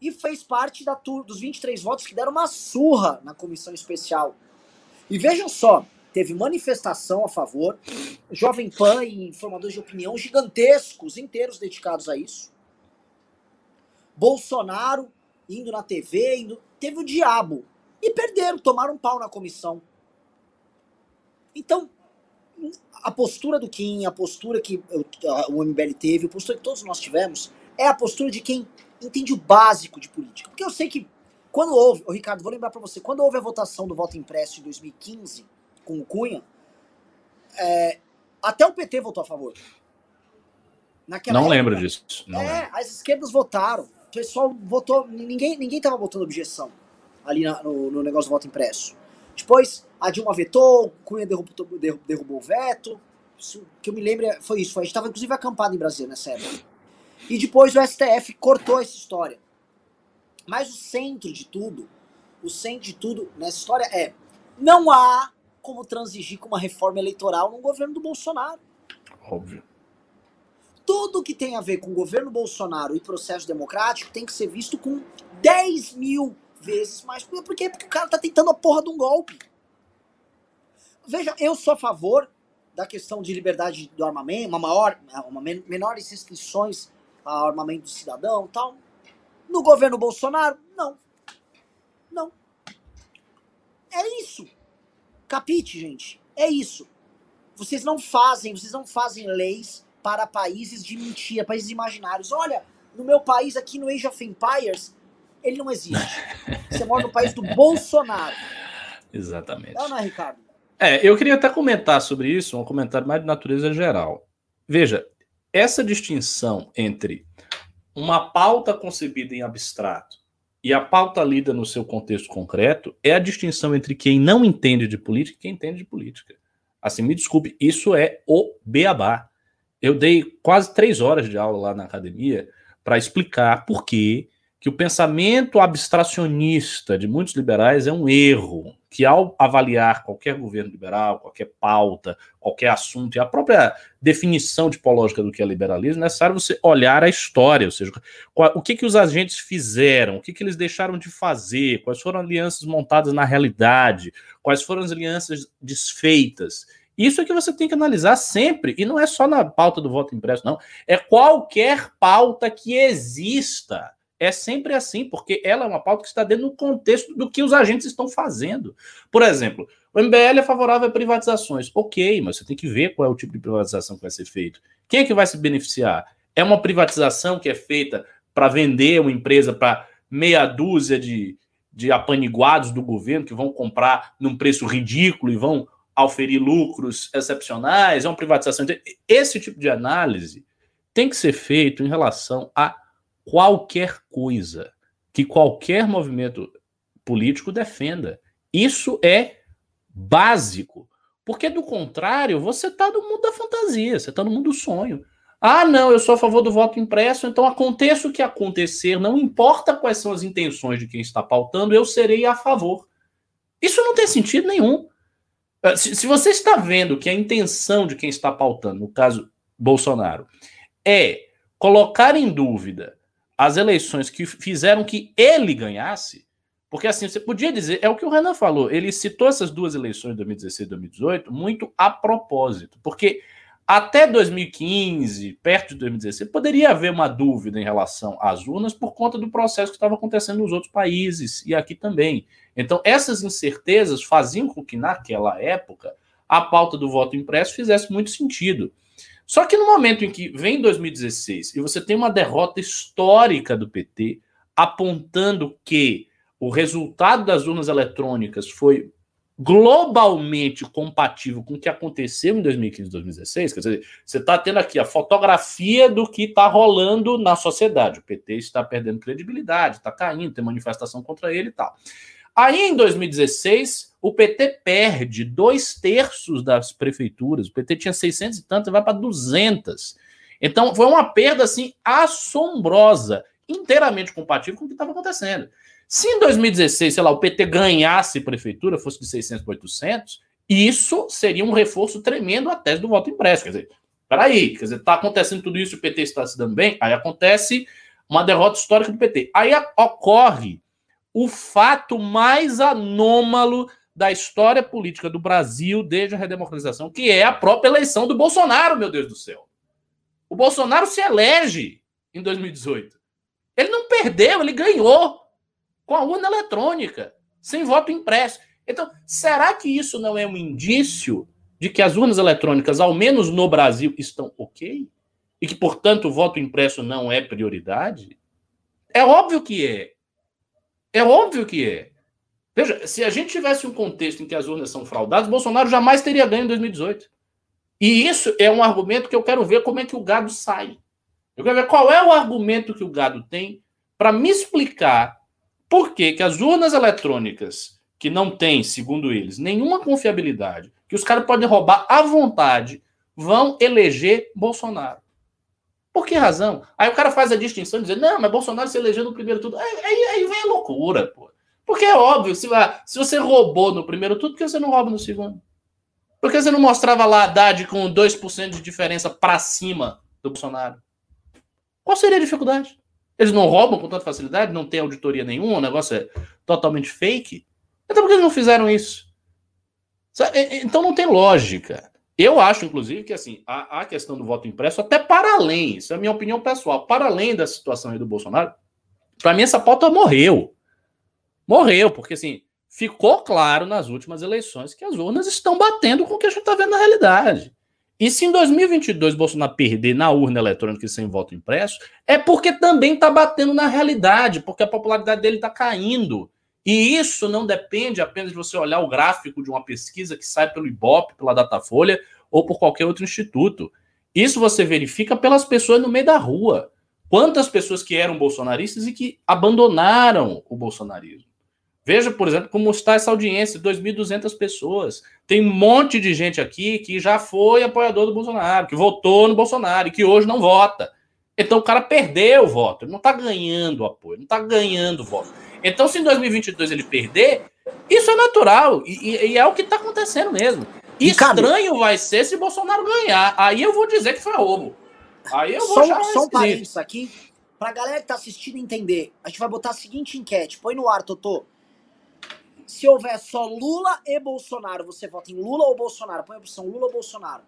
E fez parte da tur dos 23 votos que deram uma surra na comissão especial. E vejam só, teve manifestação a favor, Jovem Pan e informadores de opinião gigantescos, inteiros dedicados a isso. Bolsonaro indo na TV, indo... teve o diabo. E perderam, tomaram um pau na comissão. Então, a postura do Kim, a postura que o MBL teve, a postura que todos nós tivemos, é a postura de quem entende o básico de política. Porque eu sei que quando houve, oh, Ricardo, vou lembrar para você, quando houve a votação do voto impresso em 2015, com o Cunha, é, até o PT votou a favor. Naquela não época, lembro disso. Não é, lembro. as esquerdas votaram. O pessoal votou. Ninguém, ninguém tava votando objeção ali na, no, no, negócio do voto impresso. Depois, a Dilma vetou, o Cunha derrubou, derrubou, derrubou o veto. Isso, que eu me lembro foi isso. A gente estava inclusive acampado em Brasília nessa época. E depois o STF cortou essa história. Mas o centro de tudo, o centro de tudo nessa história é: não há como transigir com uma reforma eleitoral no governo do Bolsonaro. Óbvio. Tudo que tem a ver com o governo Bolsonaro e processo democrático tem que ser visto com 10 mil vezes mais. Por quê? Porque o cara tá tentando a porra de um golpe. Veja, eu sou a favor da questão de liberdade do armamento, uma maior, uma menores restrições ao armamento do cidadão tal. No governo Bolsonaro, não. Não. É isso. Capite, gente. É isso. Vocês não fazem, vocês não fazem leis para países de mentira, países imaginários. Olha, no meu país aqui no Age of Empires, ele não existe. Você mora no país do Bolsonaro. Exatamente. Não, não é, Ricardo? É, eu queria até comentar sobre isso, um comentário mais de natureza geral. Veja, essa distinção entre uma pauta concebida em abstrato e a pauta lida no seu contexto concreto é a distinção entre quem não entende de política e quem entende de política. Assim, me desculpe, isso é o beabá. Eu dei quase três horas de aula lá na academia para explicar por que que o pensamento abstracionista de muitos liberais é um erro, que ao avaliar qualquer governo liberal, qualquer pauta, qualquer assunto, e a própria definição tipológica do que é liberalismo, é necessário você olhar a história, ou seja, o que, que os agentes fizeram, o que, que eles deixaram de fazer, quais foram as alianças montadas na realidade, quais foram as alianças desfeitas. Isso é que você tem que analisar sempre, e não é só na pauta do voto impresso, não. É qualquer pauta que exista. É sempre assim, porque ela é uma pauta que está dentro do contexto do que os agentes estão fazendo. Por exemplo, o MBL é favorável a privatizações. Ok, mas você tem que ver qual é o tipo de privatização que vai ser feito. Quem é que vai se beneficiar? É uma privatização que é feita para vender uma empresa para meia dúzia de, de apaniguados do governo que vão comprar num preço ridículo e vão auferir lucros excepcionais? É uma privatização. Esse tipo de análise tem que ser feito em relação a qualquer coisa que qualquer movimento político defenda. Isso é básico. Porque, do contrário, você está no mundo da fantasia, você está no mundo do sonho. Ah, não, eu sou a favor do voto impresso, então aconteça o que acontecer, não importa quais são as intenções de quem está pautando, eu serei a favor. Isso não tem sentido nenhum. Ah, se, se você está vendo que a intenção de quem está pautando, no caso Bolsonaro, é colocar em dúvida as eleições que fizeram que ele ganhasse, porque assim, você podia dizer, é o que o Renan falou, ele citou essas duas eleições de 2016 e 2018 muito a propósito, porque até 2015, perto de 2016, poderia haver uma dúvida em relação às urnas por conta do processo que estava acontecendo nos outros países e aqui também. Então, essas incertezas faziam com que, naquela época, a pauta do voto impresso fizesse muito sentido. Só que no momento em que vem 2016 e você tem uma derrota histórica do PT, apontando que o resultado das urnas eletrônicas foi globalmente compatível com o que aconteceu em 2015 e 2016, quer dizer, você está tendo aqui a fotografia do que está rolando na sociedade. O PT está perdendo credibilidade, está caindo, tem manifestação contra ele e tal. Aí em 2016, o PT perde dois terços das prefeituras. O PT tinha 600 e tanto, vai para 200. Então foi uma perda assim assombrosa, inteiramente compatível com o que estava acontecendo. Se em 2016, sei lá, o PT ganhasse prefeitura, fosse de 600 para 800, isso seria um reforço tremendo à tese do voto impresso. Quer dizer, peraí, quer dizer, está acontecendo tudo isso, o PT está se dando bem, aí acontece uma derrota histórica do PT. Aí ocorre o fato mais anômalo da história política do Brasil desde a redemocratização, que é a própria eleição do Bolsonaro, meu Deus do céu. O Bolsonaro se elege em 2018. Ele não perdeu, ele ganhou com a urna eletrônica, sem voto impresso. Então, será que isso não é um indício de que as urnas eletrônicas, ao menos no Brasil, estão ok? E que, portanto, o voto impresso não é prioridade? É óbvio que é. É óbvio que é. Veja, se a gente tivesse um contexto em que as urnas são fraudadas, Bolsonaro jamais teria ganho em 2018. E isso é um argumento que eu quero ver como é que o gado sai. Eu quero ver qual é o argumento que o gado tem para me explicar por que, que as urnas eletrônicas, que não têm, segundo eles, nenhuma confiabilidade, que os caras podem roubar à vontade, vão eleger Bolsonaro. Por que razão? Aí o cara faz a distinção dizendo, não, mas Bolsonaro se elegeu no primeiro turno. Aí, aí, aí vem a loucura, pô. Porque é óbvio, se, se você roubou no primeiro turno, por que você não rouba no segundo? Por que você não mostrava lá Haddad com 2% de diferença para cima do Bolsonaro? Qual seria a dificuldade? Eles não roubam com tanta facilidade, não tem auditoria nenhuma, o negócio é totalmente fake. Então por que eles não fizeram isso? Então não tem lógica. Eu acho, inclusive, que assim, a, a, questão do voto impresso, até para além, isso é a minha opinião pessoal, para além da situação aí do Bolsonaro, para mim essa pauta morreu. Morreu, porque assim, ficou claro nas últimas eleições que as urnas estão batendo com o que a gente está vendo na realidade. E se em 2022 Bolsonaro perder na urna eletrônica e sem voto impresso, é porque também está batendo na realidade, porque a popularidade dele está caindo. E isso não depende apenas de você olhar o gráfico de uma pesquisa que sai pelo Ibope, pela Datafolha ou por qualquer outro instituto. Isso você verifica pelas pessoas no meio da rua. Quantas pessoas que eram bolsonaristas e que abandonaram o bolsonarismo. Veja, por exemplo, como está essa audiência, 2.200 pessoas. Tem um monte de gente aqui que já foi apoiador do Bolsonaro, que votou no Bolsonaro e que hoje não vota. Então o cara perdeu o voto, ele não está ganhando apoio, não está ganhando voto. Então, se em 2022 ele perder, isso é natural e, e é o que está acontecendo mesmo. Estranho vai ser se Bolsonaro ganhar. Aí eu vou dizer que foi roubo. Aí eu vou só, só um parênteses aqui, pra galera que tá assistindo entender. A gente vai botar a seguinte enquete. Põe no ar, Totô. Se houver só Lula e Bolsonaro, você vota em Lula ou Bolsonaro? Põe a opção Lula ou Bolsonaro.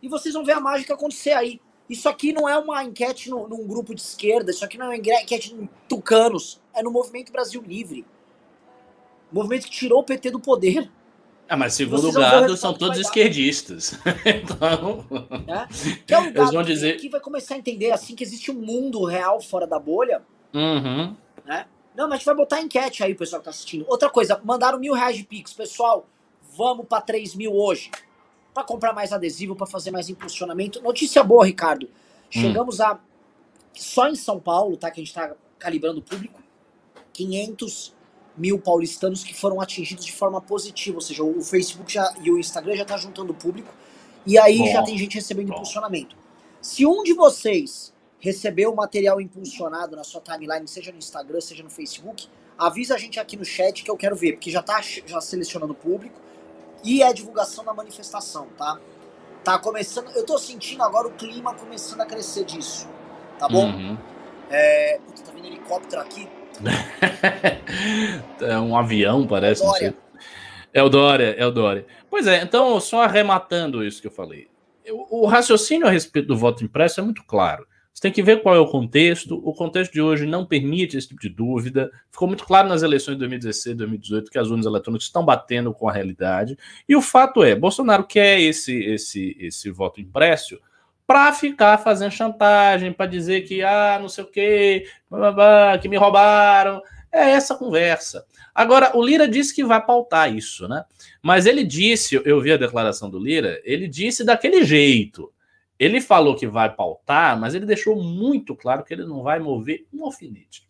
E vocês vão ver a mágica acontecer aí. Isso aqui não é uma enquete no, num grupo de esquerda, isso aqui não é uma enquete em tucanos, é no Movimento Brasil Livre. movimento que tirou o PT do poder. Ah, mas segundo o gado, são todos esquerdistas. <laughs> então. É? É um <laughs> gado vão dizer... que vai começar a entender assim que existe um mundo real fora da bolha. Uhum. Né? Não, mas a gente vai botar enquete aí, pessoal que tá assistindo. Outra coisa, mandaram mil reais de Pix. Pessoal, vamos para 3 mil hoje para comprar mais adesivo, para fazer mais impulsionamento. Notícia boa, Ricardo. Chegamos hum. a só em São Paulo, tá? Que a gente está calibrando o público, 500 mil paulistanos que foram atingidos de forma positiva, ou seja, o Facebook já, e o Instagram já tá juntando o público e aí Bom. já tem gente recebendo Bom. impulsionamento. Se um de vocês recebeu o material impulsionado na sua timeline, seja no Instagram, seja no Facebook, avisa a gente aqui no chat que eu quero ver, porque já tá já selecionando o público e é divulgação da manifestação, tá? Tá começando, eu tô sentindo agora o clima começando a crescer disso, tá bom? Uhum. É, puta, tá vendo helicóptero aqui? <laughs> é um avião, parece, é não sei. É o Dória, é o Dória. Pois é, então, só arrematando isso que eu falei. O raciocínio a respeito do voto impresso é muito claro. Você tem que ver qual é o contexto. O contexto de hoje não permite esse tipo de dúvida. Ficou muito claro nas eleições de 2016, 2018 que as urnas eletrônicas estão batendo com a realidade. E o fato é, Bolsonaro quer esse esse esse voto impresso para ficar fazendo chantagem, para dizer que ah, não sei o quê, que me roubaram. É essa conversa. Agora, o Lira disse que vai pautar isso, né? Mas ele disse, eu vi a declaração do Lira, ele disse daquele jeito. Ele falou que vai pautar, mas ele deixou muito claro que ele não vai mover um alfinete.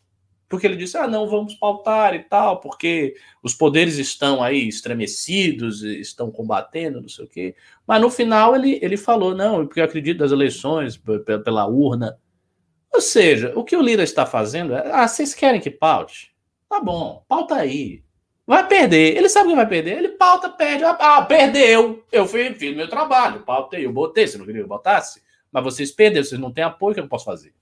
Porque ele disse: ah, não, vamos pautar e tal, porque os poderes estão aí estremecidos, estão combatendo, não sei o quê. Mas no final ele, ele falou: não, porque eu acredito nas eleições, pela urna. Ou seja, o que o Lira está fazendo é: ah, vocês querem que paute? Tá bom, pauta aí. Vai perder. Ele sabe que vai perder. Ele pauta, perde. Ah, perdeu. Eu fiz, fiz meu trabalho. Pautei, eu botei. Você não queria que eu botasse? Mas vocês perderam, vocês não têm apoio, o que eu posso fazer?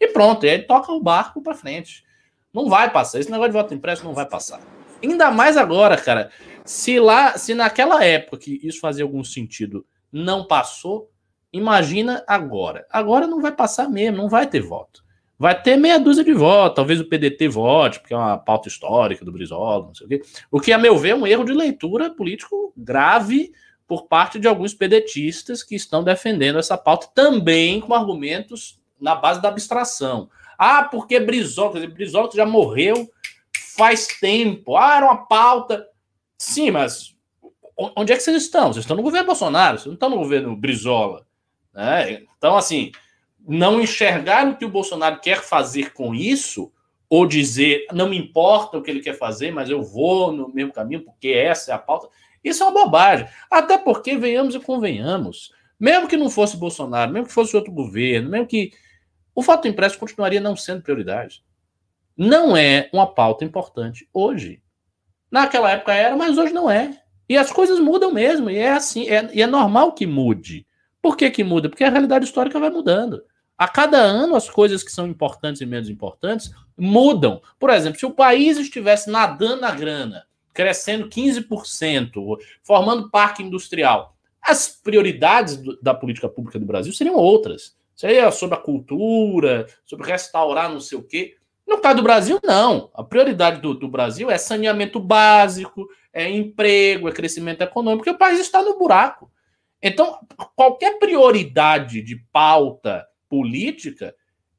E pronto, e aí toca o barco para frente. Não vai passar. Esse negócio de voto impresso não vai passar. Ainda mais agora, cara. Se lá, se naquela época que isso fazia algum sentido não passou, imagina agora. Agora não vai passar mesmo, não vai ter voto. Vai ter meia dúzia de votos, talvez o PDT vote, porque é uma pauta histórica do Brizola, não sei o quê. O que, a meu ver, é um erro de leitura político grave por parte de alguns pedetistas que estão defendendo essa pauta também com argumentos na base da abstração. Ah, porque Brizola, Brizola já morreu faz tempo. Ah, era uma pauta. Sim, mas onde é que vocês estão? Vocês estão no governo Bolsonaro, vocês não estão no governo Brizola. Né? Então, assim, não enxergar o que o Bolsonaro quer fazer com isso, ou dizer, não me importa o que ele quer fazer, mas eu vou no mesmo caminho, porque essa é a pauta, isso é uma bobagem. Até porque, venhamos e convenhamos, mesmo que não fosse Bolsonaro, mesmo que fosse outro governo, mesmo que. O fato impresso continuaria não sendo prioridade. Não é uma pauta importante hoje. Naquela época era, mas hoje não é. E as coisas mudam mesmo, e é assim, é, e é normal que mude. Por que, que muda? Porque a realidade histórica vai mudando. A cada ano, as coisas que são importantes e menos importantes mudam. Por exemplo, se o país estivesse nadando na grana, crescendo 15%, formando parque industrial, As prioridades do, da política pública do Brasil seriam outras. Seria sobre a cultura, sobre restaurar não sei o quê. No caso do Brasil, não. A prioridade do, do Brasil é saneamento básico, é emprego, é crescimento econômico, porque o país está no buraco. Então, qualquer prioridade de pauta política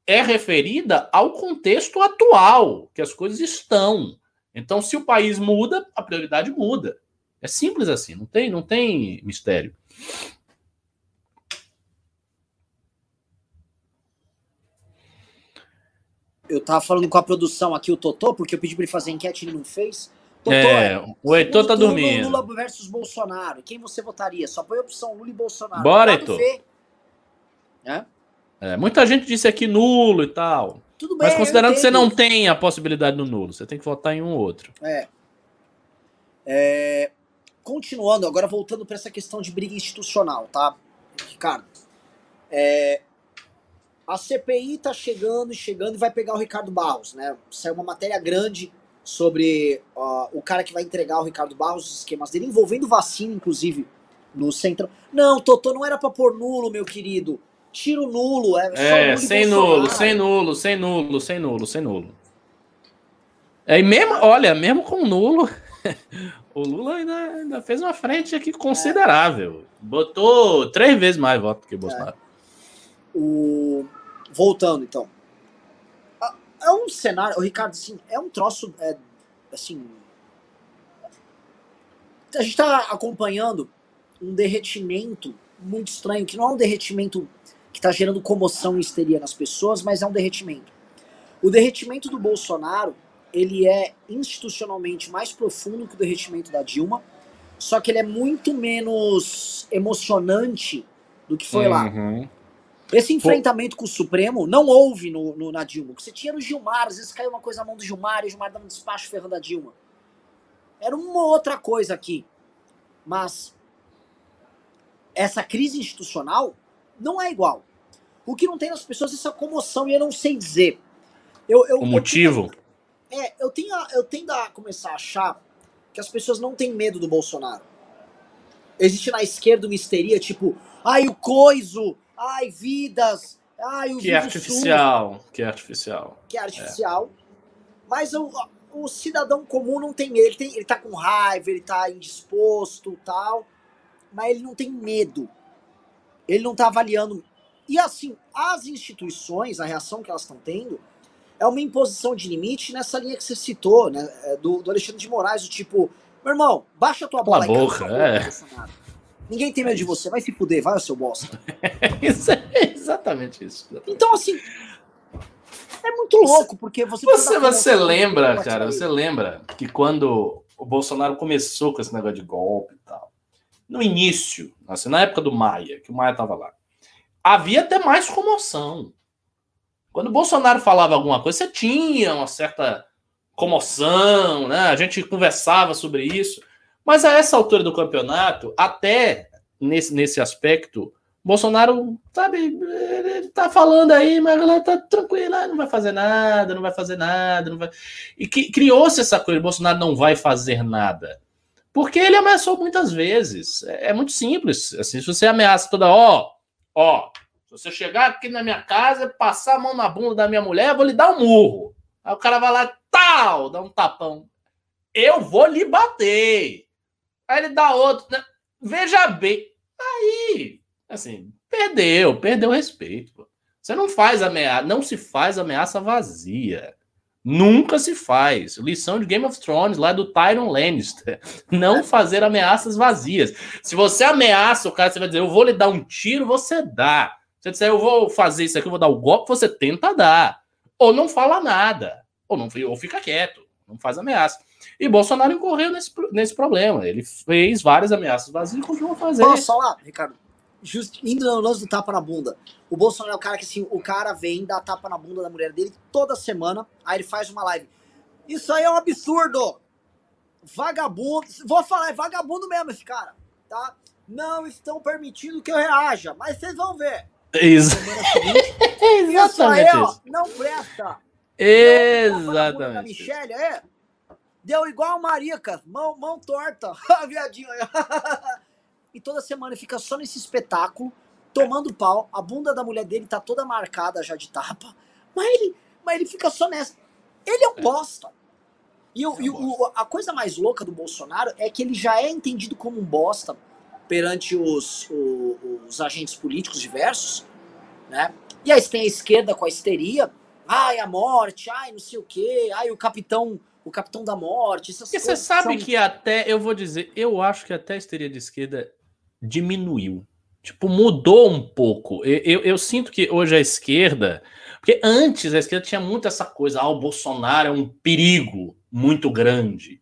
é referida ao contexto atual, que as coisas estão. Então, se o país muda, a prioridade muda. É simples assim, não tem, não tem mistério. Eu tava falando com a produção aqui, o Totô, porque eu pedi para ele fazer enquete e ele não fez. Totô, é, o Heitor tá dormindo. Lula versus Bolsonaro. Quem você votaria? Só põe a opção Lula e Bolsonaro. Bora, Heitor. É? É, muita gente disse aqui nulo e tal. Tudo bem, Mas considerando que você não tem a possibilidade no nulo, você tem que votar em um outro. É. é continuando, agora voltando para essa questão de briga institucional, tá? Ricardo. É, a CPI tá chegando e chegando e vai pegar o Ricardo Barros, né? Saiu uma matéria grande sobre uh, o cara que vai entregar o Ricardo Barros, os esquemas dele, envolvendo vacina, inclusive, no centro. Não, Totô, não era pra pôr nulo, meu querido. Tiro nulo. É, é nulo sem nulo, sem nulo, sem nulo, sem nulo, sem nulo. É, e mesmo, olha, mesmo com nulo, <laughs> o Lula ainda, ainda, fez uma frente aqui considerável. É. Botou três vezes mais voto que o Bolsonaro. É. O... Voltando, então. É um cenário, o Ricardo, assim, é um troço, é, assim... A gente tá acompanhando um derretimento muito estranho, que não é um derretimento que está gerando comoção e histeria nas pessoas, mas é um derretimento. O derretimento do Bolsonaro, ele é institucionalmente mais profundo que o derretimento da Dilma, só que ele é muito menos emocionante do que foi uhum. lá. Esse enfrentamento com o Supremo não houve no, no, na Dilma. Você tinha no Gilmar, às vezes caiu uma coisa na mão do Gilmar e o Gilmar dava um despacho ferrando a Dilma. Era uma outra coisa aqui. Mas essa crise institucional não é igual. O que não tem nas pessoas é essa comoção, e eu não sei dizer. Eu, eu, o motivo? Eu tenho, é, eu tenho, eu tendo a começar a achar que as pessoas não têm medo do Bolsonaro. Existe na esquerda uma histeria, tipo, ai, o coiso, ai, vidas, ai, o Que é artificial, que é artificial. Que é artificial. É. Mas o, o cidadão comum não tem medo. Ele, tem, ele tá com raiva, ele tá indisposto tal. Mas ele não tem medo. Ele não tá avaliando e assim, as instituições, a reação que elas estão tendo, é uma imposição de limite nessa linha que você citou, né? É, do, do Alexandre de Moraes, do tipo, meu irmão, baixa a tua bola aí, boca, é. Ninguém tem medo de você, vai se fuder, vai seu bosta. <laughs> é exatamente isso. Então, assim, é muito louco, porque você. Você, você lembra, cara, você lembra que quando o Bolsonaro começou com esse negócio de golpe e tal, no início, assim, na época do Maia, que o Maia tava lá, havia até mais comoção. Quando o Bolsonaro falava alguma coisa, você tinha uma certa comoção, né? A gente conversava sobre isso. Mas a essa altura do campeonato, até nesse, nesse aspecto, Bolsonaro, sabe, ele tá falando aí, mas a galera tá tranquila, não vai fazer nada, não vai fazer nada, não vai. E que criou-se essa coisa, Bolsonaro não vai fazer nada. Porque ele ameaçou muitas vezes. É, é muito simples. Assim, se você ameaça toda, ó, oh, Ó, se você chegar aqui na minha casa, passar a mão na bunda da minha mulher, eu vou lhe dar um murro. Aí o cara vai lá, tal, dá um tapão. Eu vou lhe bater. Aí ele dá outro. Né? Veja bem. Aí, assim, perdeu, perdeu o respeito. Você não faz ameaça, não se faz ameaça vazia. Nunca se faz. Lição de Game of Thrones, lá do Tyron Lannister. <laughs> Não fazer ameaças vazias. Se você ameaça o cara, você vai dizer, eu vou lhe dar um tiro, você dá. Se você disser, eu vou fazer isso aqui, eu vou dar o um golpe, você tenta dar. Ou não fala nada. Ou, não, ou fica quieto. Não faz ameaça. E Bolsonaro incorreu nesse, nesse problema. Ele fez várias ameaças vazias e continuou fazendo. Posso falar, Ricardo? Just, indo no lance do tapa na bunda. O Bolsonaro é o cara que, assim, o cara vem, dá tapa na bunda da mulher dele toda semana, aí ele faz uma live. Isso aí é um absurdo! Vagabundo, vou falar, é vagabundo mesmo esse cara, tá? Não estão permitindo que eu reaja, mas vocês vão ver. Isso. <laughs> Exatamente isso aí, ó, não presta. Exatamente. Michelle, é? Deu igual a Marica, mão, mão torta. <laughs> Viadinho aí. E toda semana ele fica só nesse espetáculo, tomando pau. A bunda da mulher dele tá toda marcada já de tapa. Mas ele, mas ele fica só nessa. Ele é um é. bosta. E, o, é e o, a coisa mais louca do Bolsonaro é que ele já é entendido como um bosta perante os, os, os agentes políticos diversos, né? E aí você tem a esquerda com a histeria, ai, a morte, ai, não sei o quê, ai, o capitão, o capitão da morte. Essas e você sabe são... que até, eu vou dizer, eu acho que até a histeria de esquerda diminuiu. Tipo, mudou um pouco. Eu, eu, eu, sinto que hoje a esquerda. Porque antes a esquerda tinha muito essa coisa, ah, o Bolsonaro é um perigo muito grande.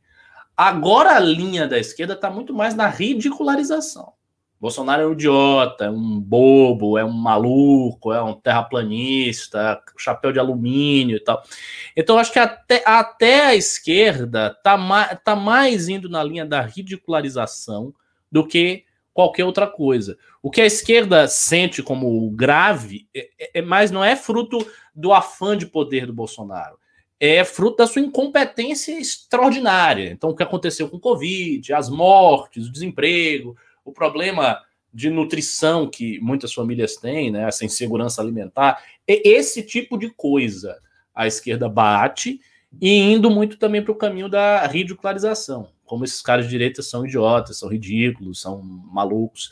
Agora a linha da esquerda está muito mais na ridicularização. Bolsonaro é um idiota, é um bobo, é um maluco, é um terraplanista, chapéu de alumínio e tal. Então, acho que até, até a esquerda está mais, tá mais indo na linha da ridicularização do que qualquer outra coisa. O que a esquerda sente como grave, é, é, é mas não é fruto do afã de poder do Bolsonaro é fruto da sua incompetência extraordinária. Então, o que aconteceu com o Covid, as mortes, o desemprego, o problema de nutrição que muitas famílias têm, né, essa insegurança alimentar, é esse tipo de coisa a esquerda bate e indo muito também para o caminho da ridicularização, como esses caras de direita são idiotas, são ridículos, são malucos.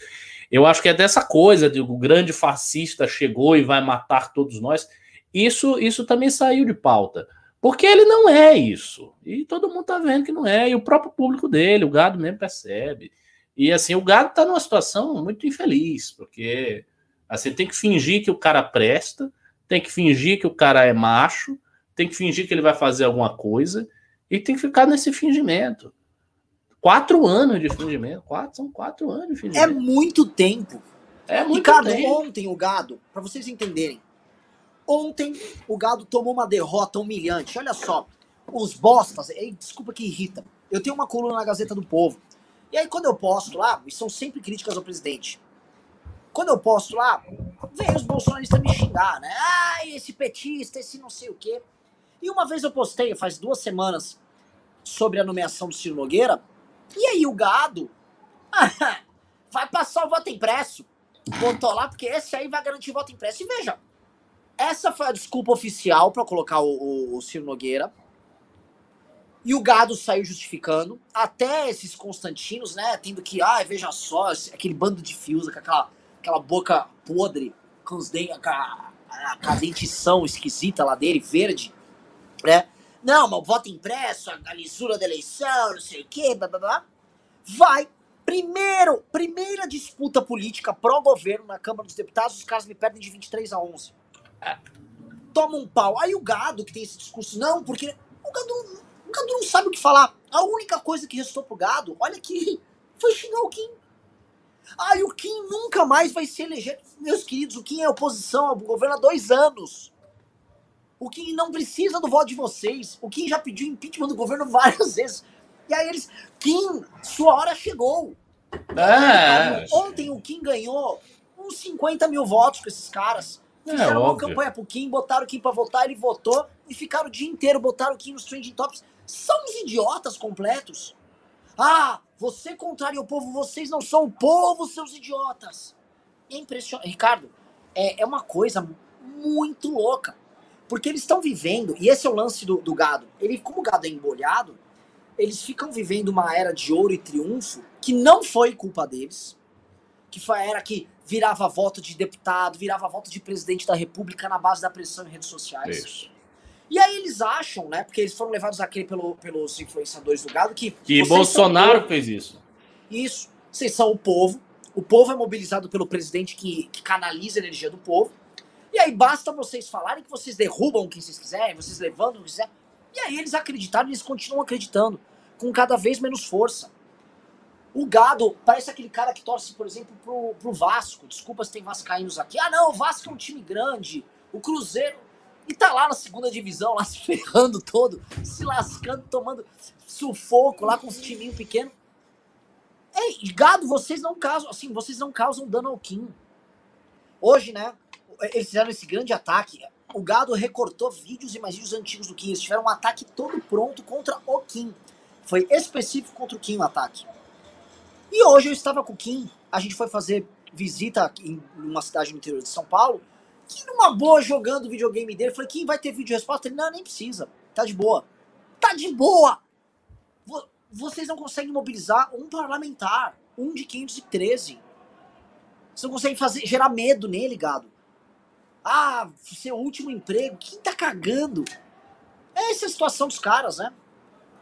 Eu acho que é dessa coisa de o grande fascista chegou e vai matar todos nós. Isso, isso também saiu de pauta. Porque ele não é isso. E todo mundo tá vendo que não é. E o próprio público dele, o gado mesmo percebe. E assim, o gado tá numa situação muito infeliz, porque assim, tem que fingir que o cara presta, tem que fingir que o cara é macho, tem que fingir que ele vai fazer alguma coisa, e tem que ficar nesse fingimento. Quatro anos de fingimento. Quatro, são quatro anos de fingimento. É muito tempo. É muito Ricardo, tempo. ontem o gado, para vocês entenderem, Ontem o Gado tomou uma derrota humilhante. Olha só, os bostas, desculpa que irrita. Eu tenho uma coluna na Gazeta do Povo. E aí quando eu posto lá, e são sempre críticas ao presidente. Quando eu posto lá, vem os bolsonaristas me xingar, né? Ai, esse petista, esse não sei o quê. E uma vez eu postei, faz duas semanas, sobre a nomeação do Ciro Nogueira. E aí o gado <laughs> vai passar o voto impresso. Botou lá, porque esse aí vai garantir voto impresso. E veja, essa foi a desculpa oficial para colocar o, o, o Ciro Nogueira. E o gado saiu justificando. Até esses Constantinos, né? Tendo que, ah, veja só, aquele bando de fios, com aquela, aquela boca podre, com os dentes, com a, a, dentição esquisita lá dele, verde, né? Não, mas o voto impresso, a lisura da eleição, não sei o quê, blá blá blá. Vai. Primeiro, primeira disputa política pró-governo na Câmara dos Deputados, os caras me perdem de 23 a 11 toma um pau. Aí o gado que tem esse discurso, não, porque o gado, o gado não sabe o que falar. A única coisa que restou pro gado, olha que foi xingar o Kim. Aí o Kim nunca mais vai se eleger. Meus queridos, o Kim é oposição ao governo há dois anos. O Kim não precisa do voto de vocês. O Kim já pediu impeachment do governo várias <laughs> vezes. E aí eles, Kim, sua hora chegou. É. Ontem o Kim ganhou uns 50 mil votos com esses caras. É, Fizeram é, uma campanha pro Kim, botaram o Kim pra votar, ele votou e ficaram o dia inteiro, botaram o Kim nos trending tops. São uns idiotas completos. Ah, você contraria o povo, vocês não são o povo, seus idiotas. É impressionante. Ricardo, é, é uma coisa muito louca. Porque eles estão vivendo, e esse é o lance do, do gado. Ele, como o gado é embolhado, eles ficam vivendo uma era de ouro e triunfo que não foi culpa deles. Que foi a era que virava voto de deputado, virava voto de presidente da república na base da pressão em redes sociais. Isso. E aí eles acham, né, porque eles foram levados aqui pelo, pelos influenciadores do gado, que... Que Bolsonaro fez isso. Isso. Vocês são o povo, o povo é mobilizado pelo presidente que, que canaliza a energia do povo, e aí basta vocês falarem que vocês derrubam quem vocês quiserem, vocês levantam o que quiserem, e aí eles acreditaram eles continuam acreditando, com cada vez menos força. O gado parece aquele cara que torce, por exemplo, pro, pro Vasco. Desculpa se tem vascaínos aqui. Ah, não, o Vasco é um time grande. O Cruzeiro. E tá lá na segunda divisão, lá <laughs> se ferrando todo, se lascando, tomando sufoco lá com os timinhos pequenos. Ei, gado, vocês não causam, assim, vocês não causam dano ao Kim. Hoje, né, eles fizeram esse grande ataque. O gado recortou vídeos e mais vídeos antigos do Kim. Eles tiveram um ataque todo pronto contra o Kim. Foi específico contra o Kim o ataque. E hoje eu estava com o Kim a gente foi fazer visita em uma cidade no interior de São Paulo, que numa boa jogando o videogame dele, falei, quem vai ter vídeo resposta? Ele, não, nem precisa, tá de boa. Tá de boa! Vocês não conseguem mobilizar um parlamentar, um de 513. Você não consegue fazer, gerar medo nele, gado. Ah, seu último emprego, quem tá cagando? Essa é a situação dos caras, né?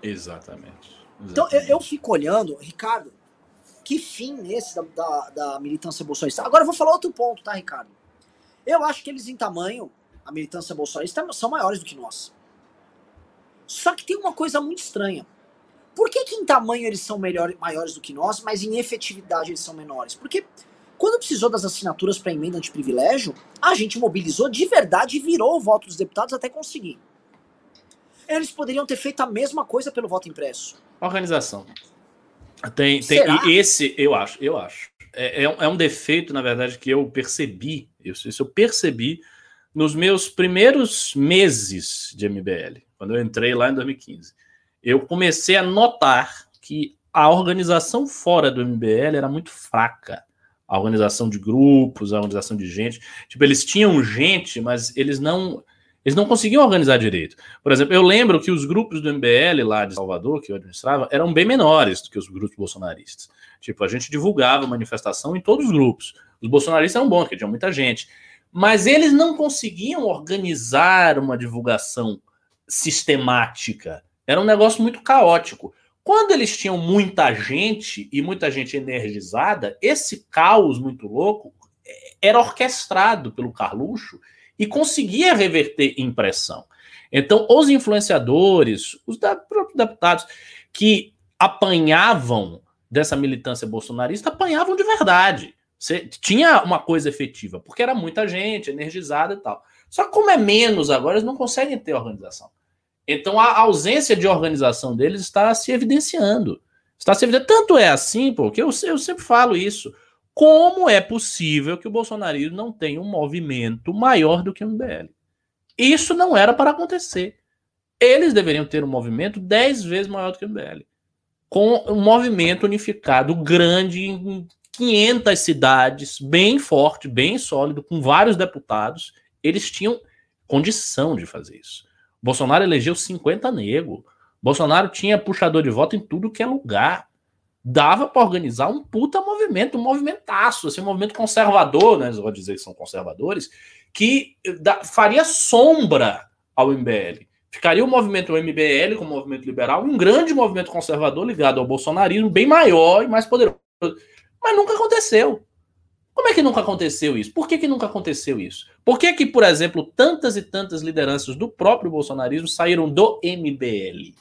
Exatamente. Exatamente. Então eu, eu, fico olhando, Ricardo, que fim esse da, da, da, militância bolsonarista? Agora eu vou falar outro ponto, tá, Ricardo? Eu acho que eles em tamanho, a militância bolsonarista, são maiores do que nós. Só que tem uma coisa muito estranha. Por que, que em tamanho eles são melhor, maiores do que nós, mas em efetividade eles são menores? Porque quando precisou das assinaturas para emenda antiprivilégio, a gente mobilizou de verdade e virou o voto dos deputados até conseguir. Eles poderiam ter feito a mesma coisa pelo voto impresso. Organização. Tem, tem e esse, eu acho, eu acho. É, é, é, um defeito, na verdade, que eu percebi, isso, isso eu percebi nos meus primeiros meses de MBL, quando eu entrei lá em 2015. Eu comecei a notar que a organização fora do MBL era muito fraca a organização de grupos, a organização de gente. Tipo, eles tinham gente, mas eles não eles não conseguiam organizar direito. Por exemplo, eu lembro que os grupos do MBL lá de Salvador, que eu administrava, eram bem menores do que os grupos bolsonaristas. Tipo, a gente divulgava manifestação em todos os grupos. Os bolsonaristas eram bons, porque tinha muita gente. Mas eles não conseguiam organizar uma divulgação sistemática. Era um negócio muito caótico. Quando eles tinham muita gente e muita gente energizada, esse caos muito louco é, era orquestrado pelo Carluxo e conseguia reverter impressão. Então, os influenciadores, os próprios deputados que apanhavam dessa militância bolsonarista, apanhavam de verdade. Você tinha uma coisa efetiva, porque era muita gente, energizada e tal. Só que como é menos agora, eles não conseguem ter organização. Então a ausência de organização deles está se evidenciando. Está se evidenciando. Tanto é assim, porque eu, eu sempre falo isso. Como é possível que o bolsonarismo não tenha um movimento maior do que o MBL? Isso não era para acontecer. Eles deveriam ter um movimento dez vezes maior do que o MBL. Com um movimento unificado, grande, em 500 cidades, bem forte, bem sólido, com vários deputados. Eles tinham condição de fazer isso. Bolsonaro elegeu 50 negros. Bolsonaro tinha puxador de voto em tudo que é lugar. Dava para organizar um puta movimento, um movimentaço, assim, um movimento conservador, né? Vou dizer que são conservadores, que da, faria sombra ao MBL. Ficaria o movimento MBL como movimento liberal, um grande movimento conservador ligado ao bolsonarismo, bem maior e mais poderoso. Mas nunca aconteceu. Como é que nunca aconteceu isso? Por que, que nunca aconteceu isso? Por que, que, por exemplo, tantas e tantas lideranças do próprio bolsonarismo saíram do MBL?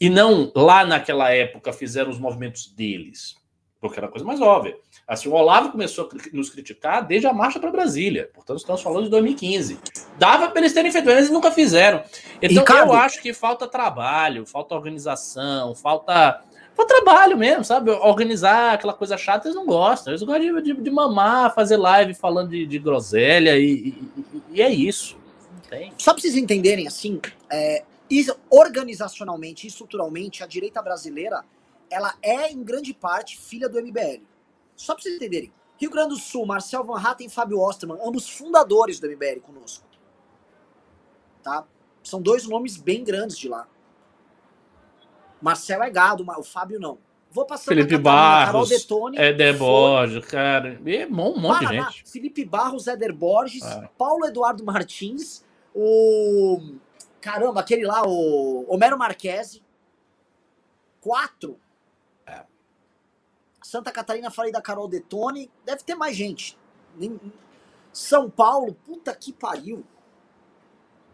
E não lá naquela época fizeram os movimentos deles? Porque era a coisa mais óbvia. Assim, o Olavo começou a nos criticar desde a marcha para Brasília. Portanto, estamos falando de 2015. Dava para eles terem feito, mas eles nunca fizeram. Então, Ricardo, eu acho que falta trabalho, falta organização, falta Pra trabalho mesmo, sabe? Organizar aquela coisa chata, eles não gostam. Eles gostam de, de, de mamar, fazer live falando de, de groselha e, e, e, é isso. Só pra vocês entenderem, assim, é, organizacionalmente e estruturalmente, a direita brasileira, ela é, em grande parte, filha do MBL. Só pra vocês entenderem. Rio Grande do Sul, Marcel Van Hatten e Fábio Osterman, ambos fundadores do MBL conosco. Tá? São dois nomes bem grandes de lá. Marcel é gado, o Fábio não. Vou passar Felipe Barros, Detone, Éder Borges, cara, é um monte Paraná, de gente. Felipe Barros, Éder Borges, ah. Paulo Eduardo Martins, o caramba, aquele lá, o Homero Marquese, quatro. É. Santa Catarina, falei da Carol Detone, deve ter mais gente. São Paulo, puta que pariu.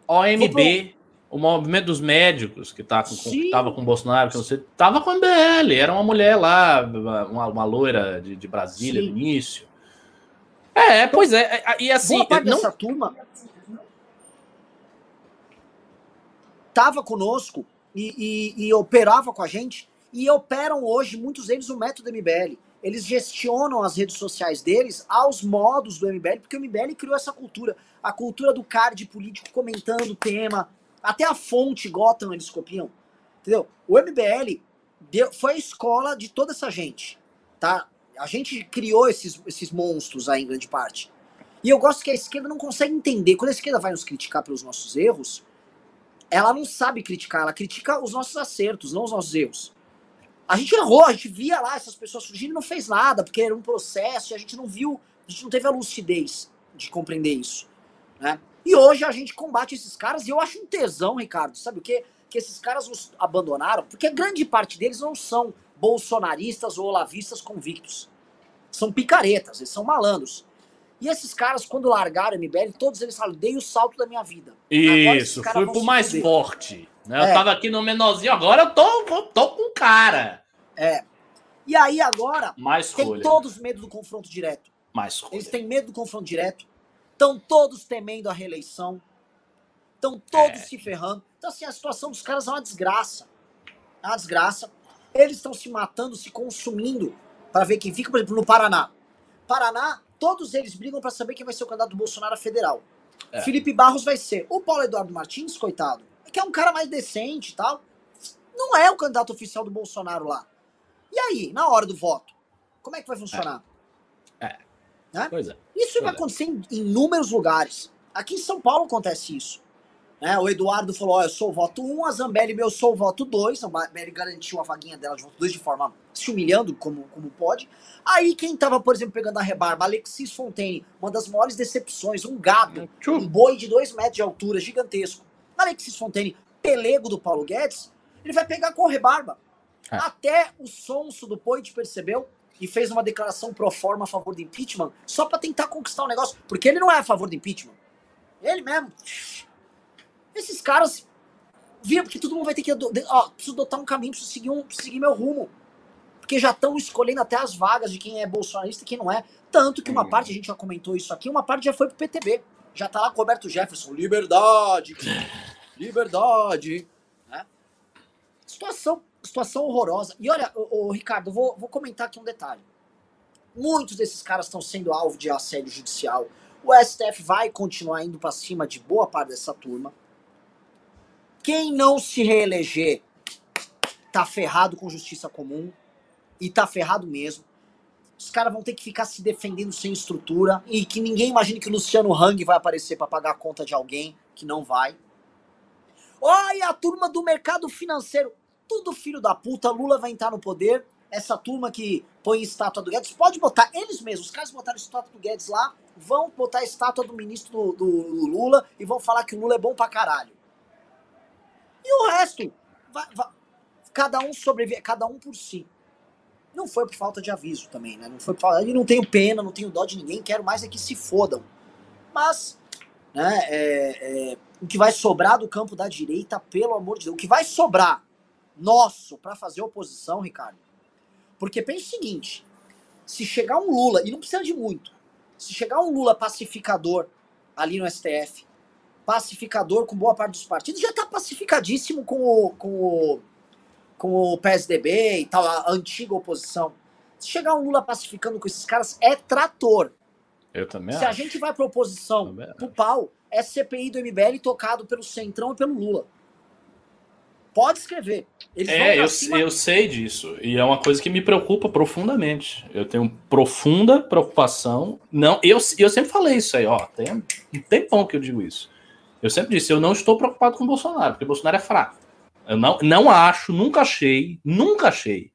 OMB o movimento dos médicos que tá com, que tava com Bolsonaro, que não sei, tava com a MBL, era uma mulher lá, uma, uma loira de, de Brasília Sim. no início. É, então, pois é, é, é, e assim. Boa parte não... dessa turma tava conosco e, e, e, operava com a gente, e operam hoje, muitos deles, o método MBL. Eles gestionam as redes sociais deles aos modos do MBL, porque o MBL criou essa cultura. A cultura do card político comentando o tema, até a fonte Gotham eles copiam. Entendeu? O MBL deu, foi a escola de toda essa gente. Tá? A gente criou esses, esses monstros aí em grande parte. E eu gosto que a esquerda não consegue entender. Quando a esquerda vai nos criticar pelos nossos erros, ela não sabe criticar, ela critica os nossos acertos, não os nossos erros. A gente errou, a gente via lá essas pessoas surgindo e não fez nada, porque era um processo e a gente não viu, a gente não teve a lucidez de compreender isso. Né? E hoje a gente combate esses caras e eu acho um tesão, Ricardo, sabe o quê? Que esses caras nos abandonaram, porque grande parte deles não são bolsonaristas ou olavistas convictos. São picaretas, eles são malandros. E esses caras, quando largaram o MBL, todos eles falaram, dei o salto da minha vida. Isso, fui pro mais poder. forte. Né? É. Eu tava aqui no menorzinho, agora eu tô, tô com o cara. É. E aí agora, mais tem todos medo do confronto direto. Mais Eles têm medo do confronto direto. Estão todos temendo a reeleição. Estão todos é. se ferrando. Então, assim, a situação dos caras é uma desgraça. É uma desgraça. Eles estão se matando, se consumindo para ver quem fica, por exemplo, no Paraná. Paraná, todos eles brigam para saber quem vai ser o candidato do Bolsonaro federal. É. Felipe Barros vai ser. O Paulo Eduardo Martins, coitado, que é um cara mais decente e tal, não é o candidato oficial do Bolsonaro lá. E aí, na hora do voto, como é que vai funcionar? É. Né? É. Isso pois vai é. acontecer em inúmeros lugares. Aqui em São Paulo acontece isso. Né? O Eduardo falou: oh, eu sou o voto 1, a Zambelli, eu sou o voto 2. A Zambelli garantiu a vaguinha dela de voto 2 de forma se humilhando, como, como pode. Aí quem tava, por exemplo, pegando a rebarba, Alexis Fontaine, uma das maiores decepções, um gado, um boi de 2 metros de altura, gigantesco. Alexis Fontaine, pelego do Paulo Guedes, ele vai pegar com rebarba. É. Até o sonso do Poit percebeu e fez uma declaração pro forma a favor do impeachment, só para tentar conquistar o negócio, porque ele não é a favor do impeachment. Ele mesmo esses caras viram porque todo mundo vai ter que. Ó, preciso adotar um caminho, preciso seguir, um, preciso seguir meu rumo. Porque já estão escolhendo até as vagas de quem é bolsonarista e quem não é. Tanto que uma parte, a gente já comentou isso aqui, uma parte já foi pro PTB. Já tá lá Roberto Jefferson. Liberdade! <laughs> Liberdade! Né? Situação, situação horrorosa. E olha, ô, ô Ricardo, vou, vou comentar aqui um detalhe. Muitos desses caras estão sendo alvo de assédio judicial. O STF vai continuar indo para cima de boa parte dessa turma. Quem não se reeleger tá ferrado com justiça comum e tá ferrado mesmo. Os caras vão ter que ficar se defendendo sem estrutura e que ninguém imagine que o Luciano Hang vai aparecer para pagar a conta de alguém que não vai. Olha a turma do mercado financeiro, tudo filho da puta, Lula vai entrar no poder. Essa turma que põe estátua do Guedes, pode botar eles mesmos, os caras botaram estátua do Guedes lá, vão botar a estátua do ministro do, do, Lula e vão falar que o Lula é bom pra caralho. E o resto, vai, vai, cada um sobrevive, cada um por si. Não foi por falta de aviso também, né? Não foi por falta, eu não tenho pena, não tenho dó de ninguém, quero mais é que se fodam. Mas, né, é, é, o que vai sobrar do campo da direita, pelo amor de Deus, o que vai sobrar nosso para fazer oposição, Ricardo. Porque pensa o seguinte, se chegar um Lula, e não precisa de muito, se chegar um Lula pacificador ali no STF, pacificador com boa parte dos partidos, já está pacificadíssimo com o, com, o, com o PSDB e tal, a antiga oposição. Se chegar um Lula pacificando com esses caras, é trator. Eu também Se acho. a gente vai para oposição pro pau, é CPI do MBL tocado pelo Centrão e pelo Lula. Pode escrever. Eles é, eu, cima... eu sei disso. E é uma coisa que me preocupa profundamente. Eu tenho profunda preocupação. Não, eu, eu sempre falei isso aí, ó. Tem um tempão que eu digo isso. Eu sempre disse, eu não estou preocupado com o Bolsonaro, porque o Bolsonaro é fraco. Eu não, não acho, nunca achei, nunca achei.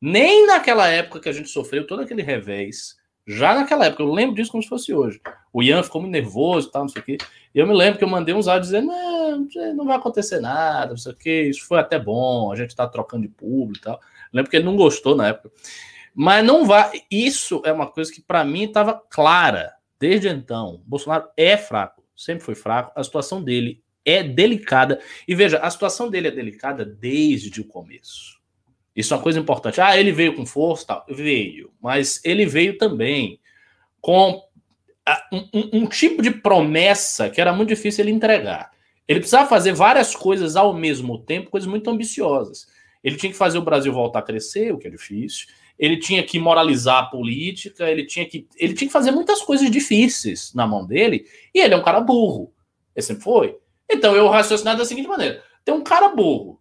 Nem naquela época que a gente sofreu todo aquele revés, já naquela época, eu lembro disso como se fosse hoje. O Ian ficou muito nervoso e tal, não sei o quê. E eu me lembro que eu mandei uns áudios dizendo: não, não vai acontecer nada, não sei o quê, isso foi até bom, a gente tá trocando de público e tal. Eu lembro que ele não gostou na época. Mas não vai. Isso é uma coisa que para mim estava clara desde então. Bolsonaro é fraco sempre foi fraco, a situação dele é delicada. E veja, a situação dele é delicada desde o começo. Isso é uma coisa importante. Ah, ele veio com força, tal. Veio, mas ele veio também com um, um, tipo de promessa que era muito difícil ele entregar. Ele precisava fazer várias coisas ao mesmo tempo, coisas muito ambiciosas. Ele tinha que fazer o Brasil voltar a crescer, o que é difícil ele tinha que moralizar a política, ele tinha que, ele tinha que fazer muitas coisas difíceis na mão dele, e ele é um cara burro. Ele sempre foi. Então eu raciocinei da seguinte maneira: tem um cara burro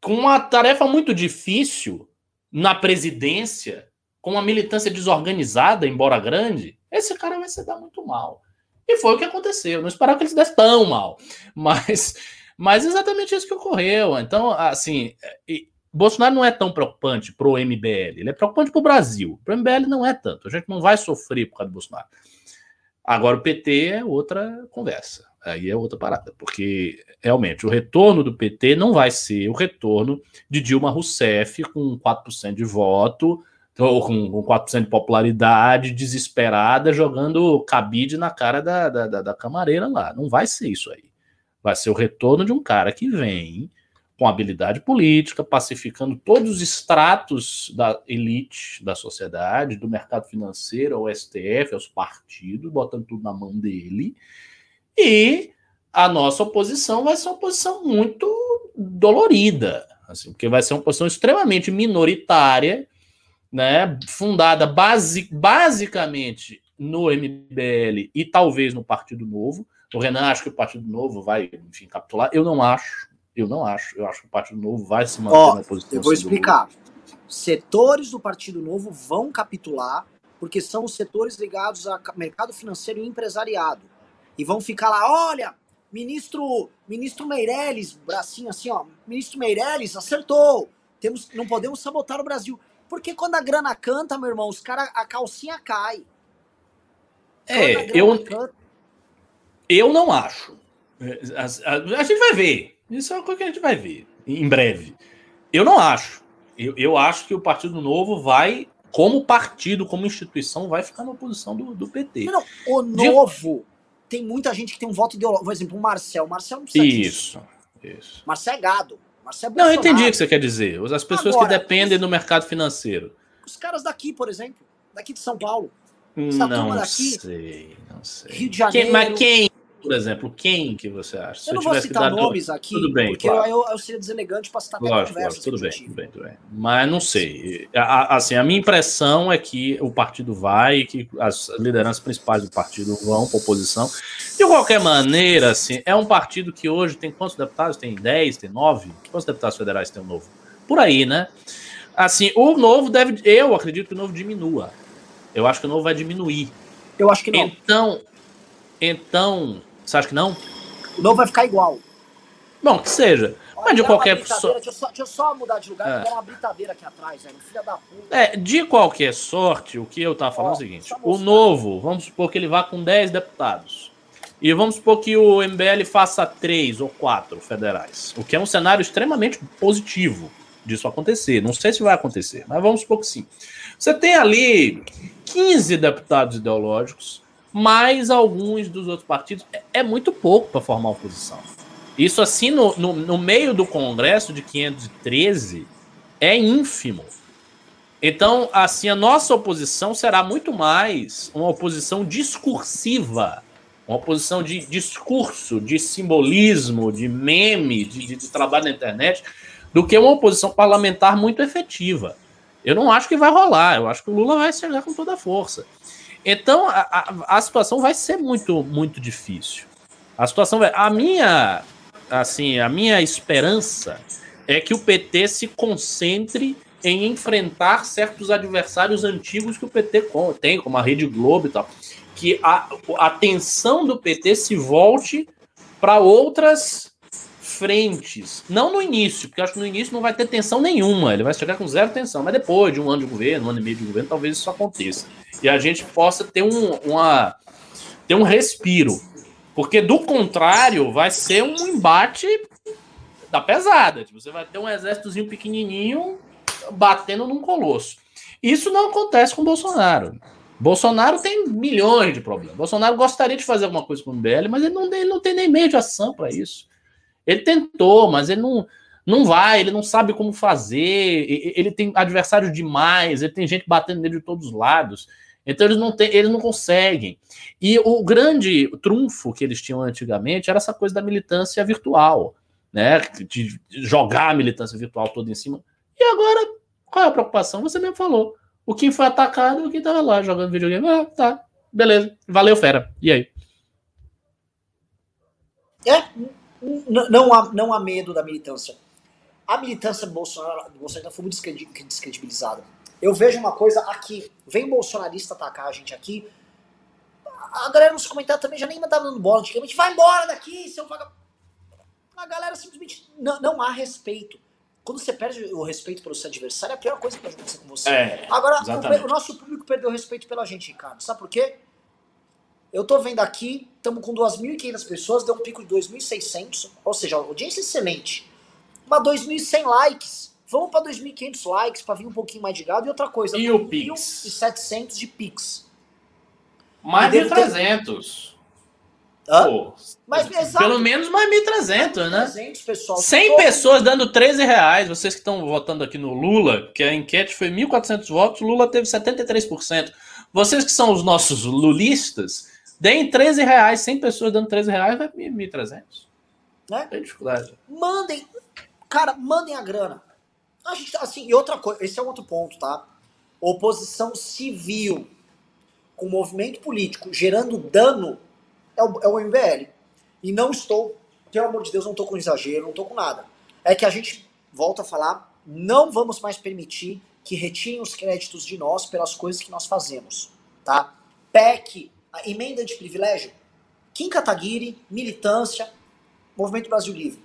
com uma tarefa muito difícil na presidência, com uma militância desorganizada, embora grande, esse cara vai se dar muito mal. E foi o que aconteceu. Não esperava que ele se desse tão mal. Mas, mas exatamente isso que ocorreu. Então, assim, Bolsonaro não é tão preocupante para o MBL. Ele é preocupante para o Brasil. Para o MBL não é tanto. A gente não vai sofrer por causa do Bolsonaro. Agora, o PT é outra conversa. Aí é outra parada, porque realmente o retorno do PT não vai ser o retorno de Dilma Rousseff com 4% de voto, ou com 4% de popularidade, desesperada, jogando cabide na cara da, da, da camareira lá. Não vai ser isso aí. Vai ser o retorno de um cara que vem com habilidade política, pacificando todos os estratos da elite da sociedade, do mercado financeiro ao STF, aos partidos, botando tudo na mão dele e a nossa oposição vai ser uma oposição muito dolorida, assim, porque vai ser uma oposição extremamente minoritária, né, fundada basicamente no MBL e talvez no Partido Novo. O Renan acha que o Partido Novo vai, enfim, capitular. Eu não acho. Eu não acho. Eu acho que o Partido Novo vai se manter na oposição. Eu vou explicar. Setores do Partido Novo vão capitular porque são os setores ligados ao mercado financeiro e empresariado e vão ficar lá, olha, ministro, ministro Meirelles, bracinho assim, ó, ministro Meirelles acertou. Temos, não podemos sabotar o Brasil. Porque quando a grana canta, meu irmão, os cara, a calcinha cai. é, eu canta... eu não acho. A, a, a, gente vai ver. Isso é uma coisa que a gente vai ver em breve. Eu não acho. Eu, eu acho que o Partido Novo vai, como partido, como instituição, vai ficar na oposição do, do PT. Não, o novo tem muita gente que tem um voto ideológico. Por exemplo, o Marcel. O Marcel não precisa Isso, disso. isso. Marcel é gado. Marcel é não, eu entendi o que você quer dizer. As pessoas Agora, que dependem do mercado financeiro. Os caras daqui, por exemplo. Daqui de São Paulo. Essa não daqui, sei, não sei. Rio de Janeiro. Quem, mas quem por exemplo, quem que você acha? Se eu não vou citar nomes aqui, tudo bem, porque claro. eu, eu, seria deselegante para citar lógico, conversa. Tudo bem, tudo bem, tudo bem. Mas não sei. A, assim, a minha impressão é que o partido vai, que as lideranças principais do partido vão para oposição. De qualquer maneira, assim, é um partido que hoje tem quantos deputados? Tem 10, tem 9? Quantos deputados federais tem o novo? Por aí, né? Assim, o novo deve. Eu acredito que o novo diminua. Eu acho que o novo vai diminuir. Eu acho que não. Então, então você acha que não? O novo vai ficar igual. Bom, que seja. Olha, Mas de qualquer sorte. Deixa, deixa, eu só mudar de lugar, é. tem uma britadeira aqui atrás, velho. Filha da puta. É, de qualquer sorte, o que eu tava falando Ó, é o seguinte: o novo, vamos supor que ele vá com 10 deputados. E vamos supor que o MBL faça três ou quatro federais, o que é um cenário extremamente positivo disso acontecer. Não sei se vai acontecer, mas vamos supor que sim. Você tem ali 15 deputados ideológicos, mais alguns dos outros partidos. É, é muito pouco para formar oposição. Isso, assim, no, no, no, meio do Congresso de 513, é ínfimo. Então, assim, a nossa oposição será muito mais uma oposição discursiva, uma oposição de discurso, de simbolismo, de meme, de, de, de trabalho na internet, do que uma oposição parlamentar muito efetiva. Eu não acho que vai rolar, eu acho que o Lula vai chegar com toda a força. Então a, a, a, situação vai ser muito, muito difícil. A situação vai. A minha, assim, a minha esperança é que o PT se concentre em enfrentar certos adversários antigos que o PT tem, como a Rede Globo e tal. Que a, a atenção do PT se volte para outras frentes. Não no início, porque acho que no início não vai ter tensão nenhuma. Ele vai chegar com zero tensão. Mas depois de um ano de governo, um ano e meio de governo, talvez isso aconteça e a gente possa ter um, uma, ter um respiro. Porque do contrário, vai ser um embate da pesada. Tipo, você vai ter um exércitozinho pequenininho batendo num colosso. Isso não acontece com o Bolsonaro. Bolsonaro tem milhões de problemas. Bolsonaro gostaria de fazer alguma coisa com o MBL, mas ele não, ele não tem nem meio de ação para isso. Ele tentou, mas ele não, não vai, ele não sabe como fazer. Ele tem adversários demais, ele tem gente batendo nele de todos os lados. Então eles não, têm, eles não conseguem. E o grande trunfo que eles tinham antigamente era essa coisa da militância virtual, né? De jogar a militância virtual toda em cima. E agora, qual é a preocupação? Você mesmo falou. O Kim foi atacado e o Kim estava lá jogando videogame. Ah, tá. Beleza. Valeu, fera. E aí? É, não há, não há medo da militância. A militância do Bolsonaro foi muito descredibilizada Eu vejo uma coisa aqui. Vem bolsonarista atacar a gente aqui. A galera nos comentários também já nem tá dando bola. Antigamente, vai embora daqui, seu vagabundo. A galera simplesmente não, não há respeito. Quando você perde o respeito pelo seu adversário, é a pior coisa que pode acontecer com você. É, Agora, o, o, nosso público perdeu o respeito pela gente, Ricardo. Sabe por quê? Eu tô vendo aqui, estamos com 2.500 pessoas, deu um pico de 2.600, ou seja, audiência excelente. Mas 2.100 likes. Vamos para 2.500 likes para vir um pouquinho mais de gado. E outra coisa, e o Pix? 1.700 de Pix. Mais de 300. Pô, mas, pelo menos mais 1.300, né? 300, pessoal. 100 Todo... pessoas dando 13 reais. Vocês que estão votando aqui no Lula, que a enquete foi 1.400 votos, Lula teve 73%. Vocês que são os nossos lulistas, deem 13 reais. 100 pessoas dando 13 reais, vai 1.300. Né? Tem dificuldade. Mandem, cara, mandem a grana. A gente, assim, e outra coisa, esse é um outro ponto, tá? Oposição civil com movimento político gerando dano é o, é o MBL. E não estou, pelo amor de Deus, não estou com exagero, não estou com nada. É que a gente volta a falar, não vamos mais permitir que retirem os créditos de nós pelas coisas que nós fazemos, tá? PEC, a emenda de privilégio, Kim Kataguiri, militância, Movimento Brasil Livre.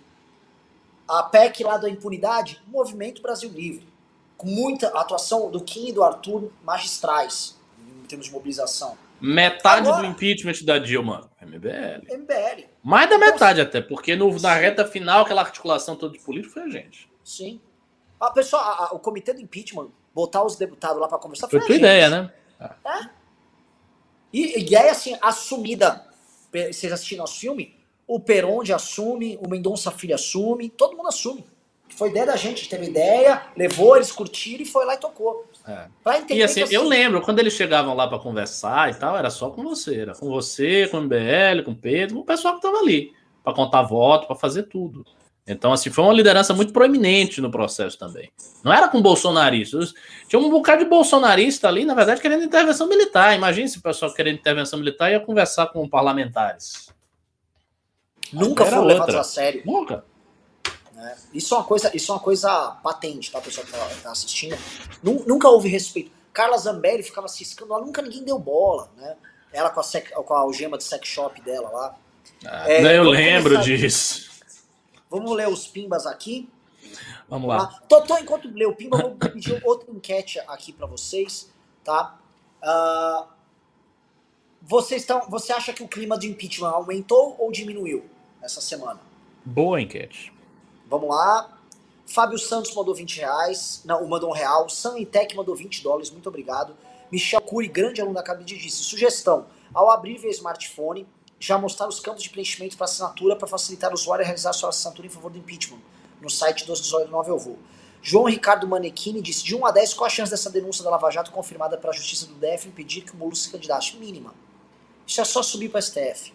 A PEC lá da impunidade, Movimento Brasil Livre. Com muita atuação do Kim e do Arthur magistrais, em termos de mobilização. Metade Agora, do impeachment da Dilma, MBL. MBL. Mais da então, metade até, porque no, na reta final, aquela articulação toda de político foi a gente. Sim. A pessoa, a, a, o comitê do impeachment, botar os deputados lá para conversar, foi, foi tua gente. ideia, né? É. E, e é assim, assumida. Vocês assistiram nosso filme? O Peronde assume, o Mendonça Filho assume, todo mundo assume. Foi ideia da gente, teve ideia, levou, eles curtiram e foi lá e tocou. É. e assim, assim, eu lembro, quando eles chegavam lá para conversar e tal, era só com você. Era com você, com o MBL, com o Pedro, com o pessoal que estava ali, para contar voto, para fazer tudo. Então, assim, foi uma liderança muito proeminente no processo também. Não era com bolsonaristas. Tinha um bocado de bolsonarista ali, na verdade, querendo intervenção militar. Imagine se o pessoal querendo intervenção militar ia conversar com parlamentares. Nunca foi levado a sério. Nunca. Né? Isso, é uma coisa, isso é uma coisa patente, tá, pessoal que tá, tá assistindo. Nunca houve respeito. Carla Zambelli ficava ciscando lá, nunca ninguém deu bola, né? Ela com a, sec, com a algema de sex shop dela lá. Ah, é, eu lembro começar... disso. Vamos ler os pimbas aqui. Vamos lá. Tá? Tô, tô, enquanto lê o pimba, vou <laughs> pedir outra enquete aqui para vocês, tá? Uh, vocês estão, você acha que o clima de impeachment aumentou ou diminuiu essa semana? Boa enquete. Vamos lá. Fábio Santos mandou 20 reais. Não, mandou um real. Sanitec mandou 20 dólares. Muito obrigado. Michel Cury, grande aluno da Cabide, disse: sugestão. Ao abrir via smartphone, já mostrar os campos de preenchimento para assinatura para facilitar o usuário a realizar sua assinatura em favor do impeachment. No site 1219 eu vou. João Ricardo Manequini disse: de 1 a 10, qual a chance dessa denúncia da Lava Jato confirmada pela Justiça do DF impedir que o Molo se candidate? Mínima. Isso é só subir para o STF.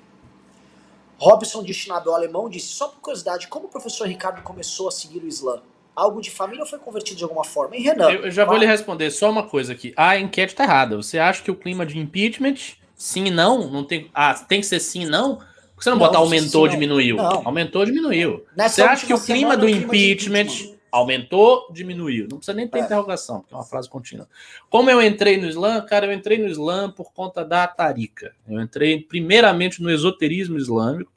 Robson, destinado ao alemão, disse: só por curiosidade, como o professor Ricardo começou a seguir o Islã? Algo de família ou foi convertido de alguma forma? E Renan? Eu, já vou lhe responder só uma coisa aqui. A enquete está errada. Você acha que o clima de impeachment, sim e não, não tem. Ah, tem que ser sim e não? Por que você não, não botar aumentou ou diminuiu? Não. Aumentou diminuiu. Nessa você acha que o clima do impeachment, impeachment aumentou, diminuiu? Não precisa nem ter é. interrogação, porque é uma frase contínua. Como eu entrei no Islã? Cara, eu entrei no Islã por conta da Tarika. Eu entrei primeiramente no esoterismo islâmico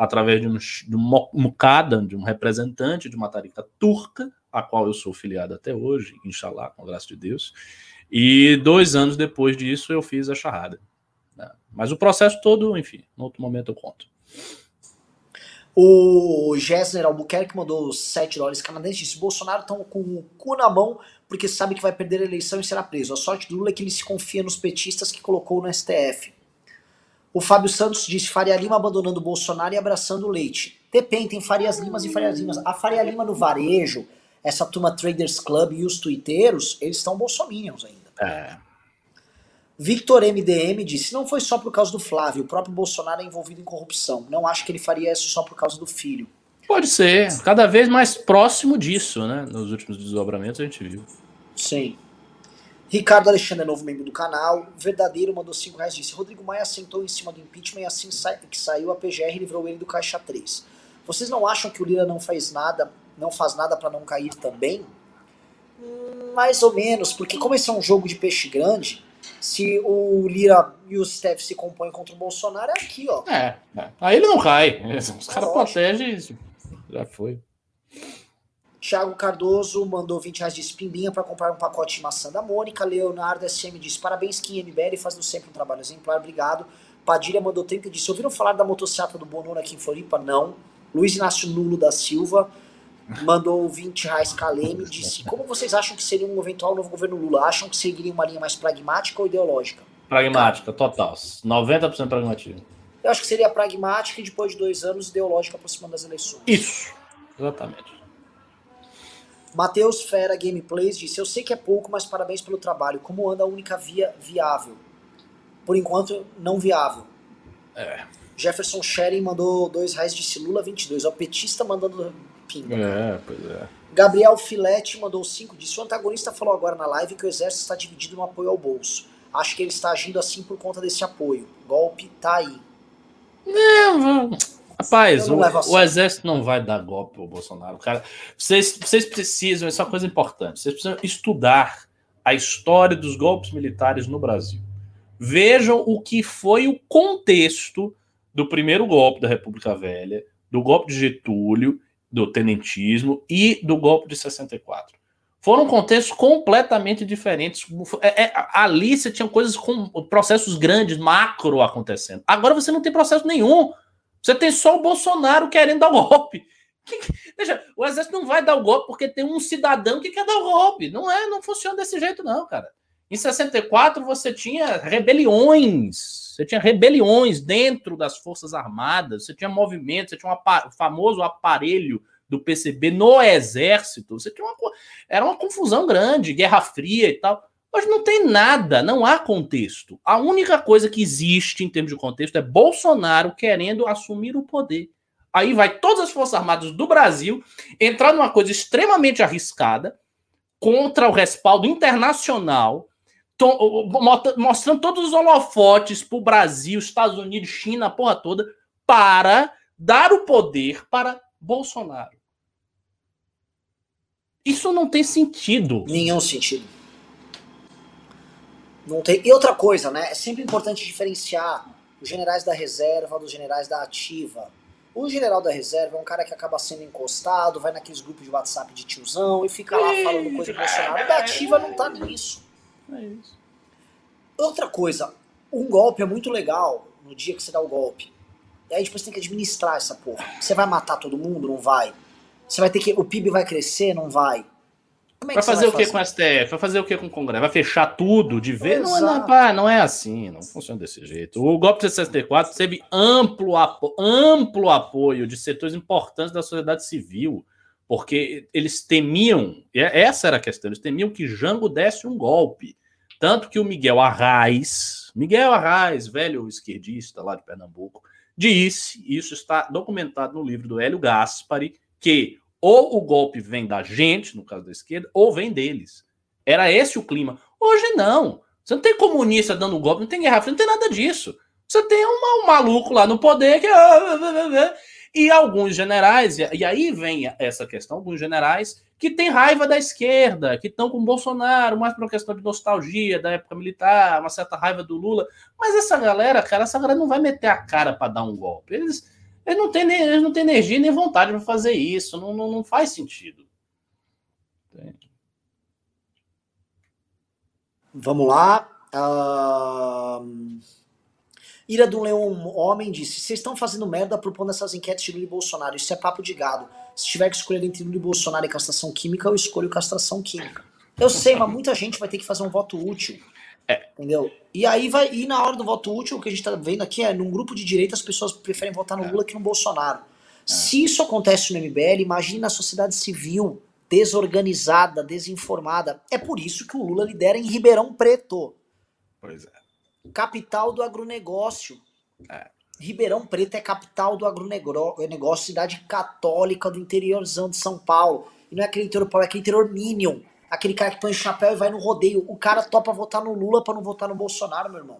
através de um, de um muqadan, de um representante de uma tarica turca, a qual eu sou filiado até hoje, inshallah, com a graça de Deus. E dois anos depois disso eu fiz a charrada. Né? Mas o processo todo, enfim, no outro momento eu conto. O Gessner Albuquerque mandou 7 dólares canadenses. Disse: Bolsonaro estão com o cu na mão porque sabe que vai perder a eleição e será preso. A sorte do Lula é que ele se confia nos petistas que colocou no STF. O Fábio Santos disse Faria Lima abandonando o Bolsonaro e abraçando o Leite. Depende, tem Farias Limas e Farias Limas. A Faria Lima no varejo, essa turma Traders Club e os twitteiros, eles estão bolsominions ainda. É. Victor MDM disse: não foi só por causa do Flávio, o próprio Bolsonaro é envolvido em corrupção. Não acho que ele faria isso só por causa do filho. Pode ser, cada vez mais próximo disso, né? Nos últimos desdobramentos a gente viu. Sim. Ricardo Alexandre é novo membro do canal. Verdadeiro mandou 5 reais. Disse: Rodrigo Maia sentou em cima do impeachment e assim que saiu a PGR livrou ele do caixa 3. Vocês não acham que o Lira não faz nada, não faz nada para não cair também? Hum, mais ou menos, porque como esse é um jogo de peixe grande, se o Lira e o Steph se compõem contra o Bolsonaro, é aqui, ó. É, é. aí ele não cai. Os caras protegem já foi. Thiago Cardoso mandou 20 reais de espimbinha para comprar um pacote de maçã da Mônica. Leonardo SM disse: Parabéns, Kim MBL, fazendo sempre um trabalho exemplar, obrigado. Padilha mandou 30 e disse: Ouviram falar da motocicleta do Bonono aqui em Floripa? Não. Luiz Inácio Nulo da Silva mandou 20 reais Caleme disse: Como vocês acham que seria um eventual novo governo Lula? Acham que seguiria uma linha mais pragmática ou ideológica? Pragmática, total. 90% pragmatismo. Eu acho que seria pragmática e depois de dois anos ideológica aproximando das eleições. Isso, exatamente. Matheus Fera Gameplays disse: Eu sei que é pouco, mas parabéns pelo trabalho. Como anda a única via viável? Por enquanto, não viável. É. Jefferson Sharing mandou dois reais de Lula 22. O petista mandando pinga. É, pois é. Gabriel Filete mandou cinco. Disse: O antagonista falou agora na live que o exército está dividido no apoio ao bolso. Acho que ele está agindo assim por conta desse apoio. Golpe tá aí. Não, Rapaz, o, o, exército não vai dar golpe ao Bolsonaro. Cara, vocês, vocês precisam, isso é uma coisa importante, vocês precisam estudar a história dos golpes militares no Brasil. Vejam o que foi o contexto do primeiro golpe da República Velha, do golpe de Getúlio, do tenentismo e do golpe de 64. Foram contextos completamente diferentes. É, é, ali você tinha coisas com processos grandes, macro acontecendo. Agora você não tem processo nenhum. Você tem só o Bolsonaro querendo dar o golpe. <laughs> veja, o exército não vai dar o golpe porque tem um cidadão que quer dar o golpe. Não é, não funciona desse jeito, não, cara. Em 64 você tinha rebeliões. Você tinha rebeliões dentro das Forças Armadas, você tinha movimentos, você tinha um o famoso aparelho do PCB no exército. Você tinha uma, era uma confusão grande, Guerra Fria e tal. Mas não tem nada, não há contexto. A única coisa que existe em termos de contexto é Bolsonaro querendo assumir o poder. Aí vai todas as Forças Armadas do Brasil entrar numa coisa extremamente arriscada contra o respaldo internacional, mostrando todos os holofotes para o Brasil, Estados Unidos, China, a porra toda, para dar o poder para Bolsonaro. Isso não tem sentido. Nenhum sentido. Não tem... E outra coisa, né? É sempre importante diferenciar os generais da reserva dos generais da ativa. O general da reserva é um cara que acaba sendo encostado, vai naqueles grupos de WhatsApp de tiozão e fica lá falando coisa emocionada. O da ativa não tá nisso. É isso. Outra coisa, um golpe é muito legal no dia que você dá o golpe. E aí depois você tem que administrar essa porra. Você vai matar todo mundo? Não vai. Você vai ter que. O PIB vai crescer? Não vai. Como é vai fazer o que com o STF? Vai fazer o que com o Congresso? Vai fechar tudo de vez? Não, não, pá, não é assim, não funciona desse jeito. O golpe de 64 teve amplo, apo amplo apoio de setores importantes da sociedade civil, porque eles temiam, essa era a questão, eles temiam que Jango desse um golpe. Tanto que o Miguel Arraes, Miguel Arraes, velho esquerdista lá de Pernambuco, disse, isso está documentado no livro do Hélio Gaspari, que ou o golpe vem da gente, no caso da esquerda, ou vem deles. Era esse o clima. Hoje não. Você não tem comunista dando golpe, não tem guerra não tem nada disso. Você tem um, um maluco lá no poder que. Ah, ah, ah, e alguns generais, e aí vem essa questão, alguns generais que têm raiva da esquerda, que estão com Bolsonaro, mais por uma questão de nostalgia da época militar, uma certa raiva do Lula. Mas essa galera, cara, essa galera não vai meter a cara para dar um golpe. Eles, eles não têm, eles não têm energia nem vontade para fazer isso. Não, não, não faz sentido. Vamos lá. Uh... Ira do Leão Homem disse: Vocês estão fazendo merda propondo essas enquetes de Lula e Bolsonaro. Isso é papo de gado. Se tiver que escolher entre Lula e Bolsonaro e castração química, eu escolho castração química. Eu sei, mas muita gente vai ter que fazer um voto útil. É. Entendeu? E aí vai. E na hora do voto útil, o que a gente tá vendo aqui é num grupo de direita as pessoas preferem votar no é. Lula que no Bolsonaro. É. Se isso acontece no MBL, imagine na sociedade civil, desorganizada, desinformada. É por isso que o Lula lidera em Ribeirão Preto. Pois é. Capital do agronegócio. É. Ribeirão Preto é capital do agronegócio, cidade católica do interiorzão de São Paulo. E não é aquele interior Paulo, é aquele interior Minion aquele cara que põe o chapéu e vai no rodeio. O cara topa votar no Lula para não votar no Bolsonaro, meu irmão.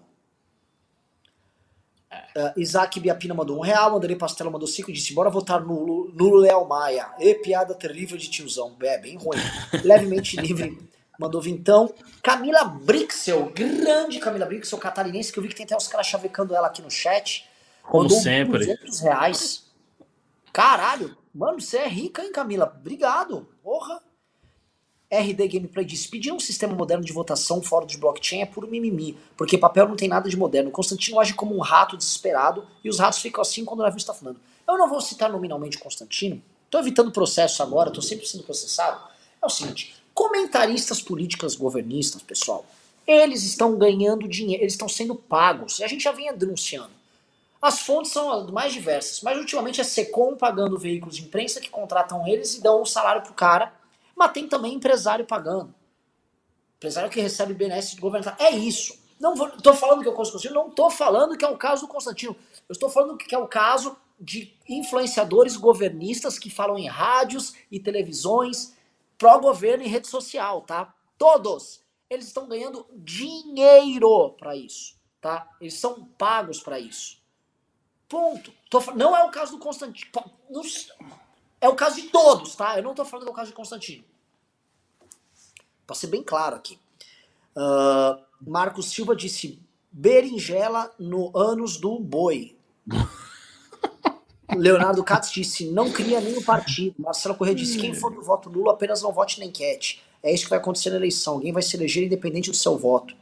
Uh, Isaac Biapina mandou um real, Andrei Pastela mandou cinco e disse: bora votar no, no Léo Maia. E piada terrível de tiozão. É, bem ruim. <laughs> Levemente livre mandou vintão. Camila Brixel, grande Camila Brixel, catarinense, que eu vi que tem até os caras chavecando ela aqui no chat. Como mandou sempre. 200 reais. Caralho, mano, você é rica, hein, Camila? Obrigado. Porra. RD Gameplay diz: pedir um sistema moderno de votação fora de blockchain é puro mimimi, porque papel não tem nada de moderno. Constantino age como um rato desesperado e os ratos ficam assim quando o navio está falando. Eu não vou citar nominalmente Constantino, tô evitando processo agora, tô sempre sendo processado. É o seguinte: comentaristas políticas governistas, pessoal, eles estão ganhando dinheiro, eles estão sendo pagos. E a gente já vinha denunciando. As fontes são mais diversas, mas ultimamente é Secom pagando veículos de imprensa que contratam eles e dão um salário pro cara mas tem também empresário pagando. Empresário que recebe BNS de governo. É isso. Não estou falando que é o caso do Constantino, não estou falando que é o caso do Constantino. Eu estou falando que é o caso de influenciadores governistas que falam em rádios e televisões pró-governo e rede social, tá? Todos. Eles estão ganhando dinheiro para isso, tá? Eles são pagos para isso. Ponto. Tô, não é o caso do Constantino. É o caso de todos, tá? Eu não estou falando do caso de Constantino. Para ser bem claro aqui. Uh, Marcos Silva disse berinjela no ânus do boi. <laughs> Leonardo Katz disse não cria nenhum partido. Marcelo Corrêa disse quem for do voto nulo apenas não vote na enquete. É isso que vai acontecer na eleição. Alguém vai se eleger independente do seu voto.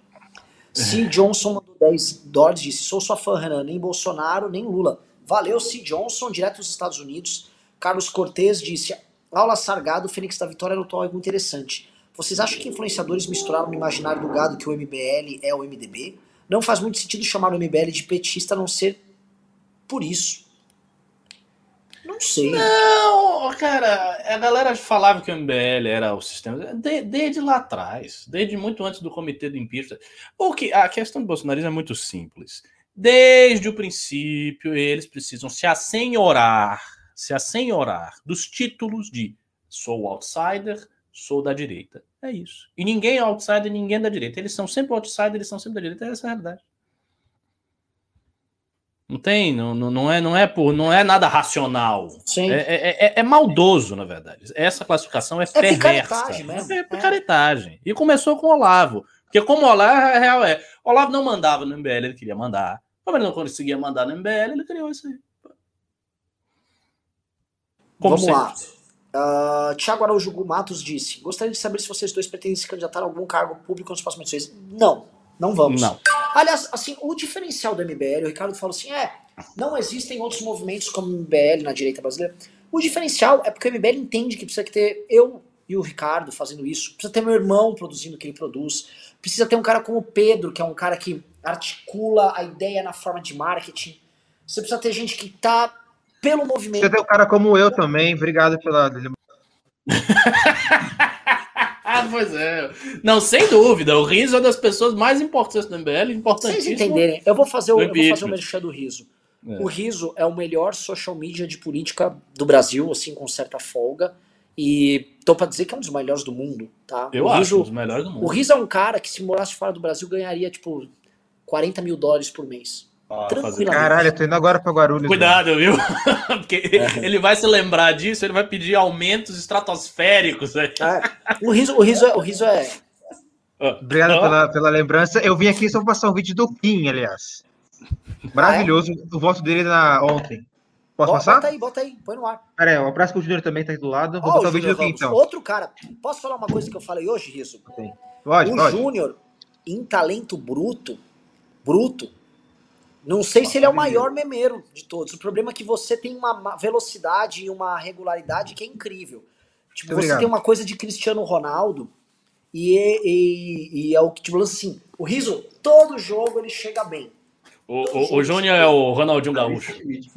C. Johnson mandou 10 dólares disse sou sua fã, Renan. Nem Bolsonaro, nem Lula. Valeu, C. Johnson, direto dos Estados Unidos. Carlos Cortez disse: aula Sargado, Fênix da Vitória notou algo interessante. Vocês acham que influenciadores misturaram no imaginário do gado que o MBL é o MDB? Não faz muito sentido chamar o MBL de petista a não ser por isso. Não sei. Não, cara, a galera falava que o MBL era o sistema de, desde lá atrás, desde muito antes do comitê do impeachment. Porque a questão do bolsonarismo é muito simples. Desde o princípio, eles precisam se assenhorar se assenhorar dos títulos de sou outsider, sou da direita. É isso. E ninguém é outsider, ninguém é da direita. Eles são sempre outsider, eles são sempre da direita. Essa é a realidade. Não tem, não, não, é, não é por, não é nada racional. Sim. É, é, é, é maldoso, na verdade. Essa classificação é, é perversa. Mesmo. É, é picaretagem. E começou com o Olavo. Porque como o Olavo, a real é, Olavo não mandava no MBL, ele queria mandar. Como ele não conseguia mandar no MBL, ele criou isso aí. Como Vamos sempre. lá. Uh, Tiago Araújo Matos disse: Gostaria de saber se vocês dois pretendem se candidatar a algum cargo público nos próximos meses. Não, não vamos. Não. Aliás, assim, o diferencial do MBL, o Ricardo falou assim: é, não existem outros movimentos como o MBL na direita brasileira. O diferencial é porque o MBL entende que precisa ter eu e o Ricardo fazendo isso, precisa ter meu irmão produzindo o que ele produz, precisa ter um cara como o Pedro, que é um cara que articula a ideia na forma de marketing. Você precisa ter gente que tá pelo movimento. Você tem um cara como eu também, obrigado pela. <laughs> pois é. Não, sem dúvida. O Riso é das pessoas mais importantes do MBL, importantíssimo. Vocês entenderem, eu vou fazer o, eu vou fazer o merchan do Riso. É. O Riso é o melhor social media de política do Brasil, assim, com certa folga. E tô pra dizer que é um dos melhores do mundo, tá? Eu o acho um dos melhores do mundo. O Riso é um cara que, se morasse fora do Brasil, ganharia, tipo, 40 mil dólares por mês. Caralho, eu tô indo agora pra Guarulhos. Cuidado, viu? <laughs> Porque é. ele vai se lembrar disso, ele vai pedir aumentos estratosféricos. É. O, riso, o, riso é, o riso é. Obrigado oh. pela, pela lembrança. Eu vim aqui só pra passar um vídeo do Kim, aliás. Maravilhoso. Ah, é? O voto dele na, ontem. Posso bota, passar? Bota aí, bota aí, põe no ar. Pera aí, o abraço com o Júnior também tá aí do lado. Vou oh, botar o, vídeo do Kim, então. Outro cara, posso falar uma coisa que eu falei hoje, Riso? Pode, o Júnior, em talento bruto, bruto, não sei se ele é o maior memeiro de todos. O problema é que você tem uma velocidade e uma regularidade que é incrível. Tipo, você tem uma coisa de Cristiano Ronaldo e, e, e é o que, tipo, assim, o Riso, todo jogo ele chega bem. O, o, o Júnior é o Ronaldinho Gaúcho.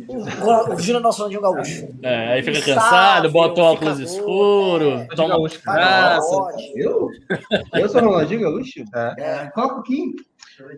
O, o Júnior é o nosso Ronaldinho Gaúcho. É, aí fica cansado, bota o óculos escuro, é, toma gaúcho, Eu? Eu sou o Ronaldinho Gaúcho? É. é. Qual o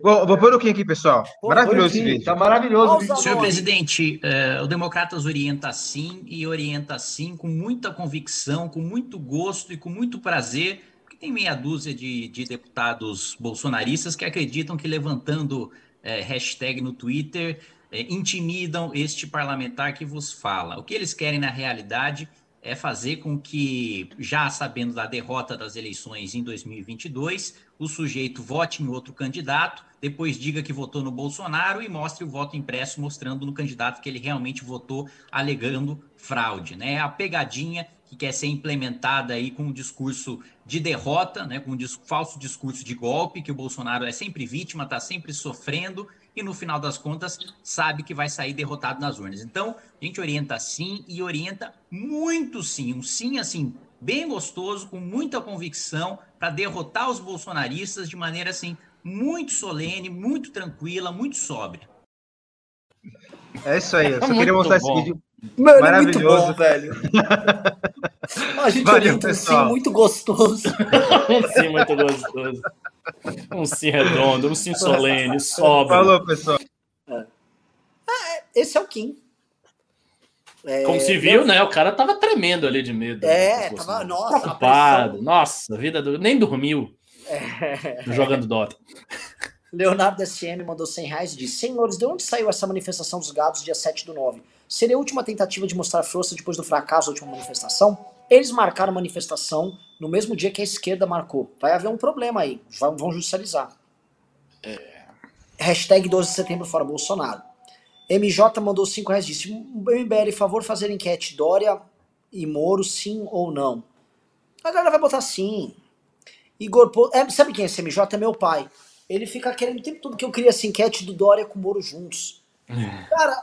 Vou, vou pôr o Kim aqui, pessoal. Pô, maravilhoso esse vídeo. Tá maravilhoso. Senhor presidente, uh, o Democratas orienta sim e orienta sim com muita convicção, com muito gosto e com muito prazer, porque tem meia dúzia de, de deputados bolsonaristas que acreditam que levantando uh, hashtag no Twitter é, intimidam este parlamentar que vos fala. O que eles querem na realidade é fazer com que, já sabendo da derrota das eleições em 2022, o sujeito vote em outro candidato, depois diga que votou no Bolsonaro e mostre o voto impresso mostrando no candidato que ele realmente votou, alegando fraude. Né? A pegadinha que quer ser implementada aí com um discurso de derrota, né? com um falso discurso de golpe, que o Bolsonaro é sempre vítima, está sempre sofrendo e no final das contas sabe que vai sair derrotado nas urnas. Então, a gente orienta sim e orienta muito sim, um sim assim bem gostoso, com muita convicção para derrotar os bolsonaristas de maneira assim muito solene, muito tranquila, muito sóbria. É isso aí, eu só queria mostrar bom. esse vídeo Mano, maravilhoso, é muito bom, velho. A gente Valeu, orienta um sim muito gostoso. um sim muito gostoso. Um sim redondo, um sim solene, sóbrio. Falou, pessoal. É. Ah, esse é o Kim. É, Como se viu, eu... né? O cara tava tremendo ali de medo. É, né? tava, nossa, preocupado. Nossa, vida do... nem dormiu. É. Jogando Dota. Leonardo SM mandou 100 reais e disse: Senhores, de onde saiu essa manifestação dos gados dia 7 do 9? Seria a última tentativa de mostrar força depois do fracasso da última manifestação? Eles marcaram a manifestação no mesmo dia que a esquerda marcou. Vai haver um problema aí. Vão, judicializar. É. Hashtag 12 de setembro fora Bolsonaro. MJ mandou 5 reais disse: MBL, favor fazer enquete Dória e Moro, sim ou não? A galera vai botar sim. Igor é, sabe quem é esse MJ? É meu pai. Ele fica querendo o tempo todo que eu queria essa enquete do Dória com o Moro juntos. É. Cara,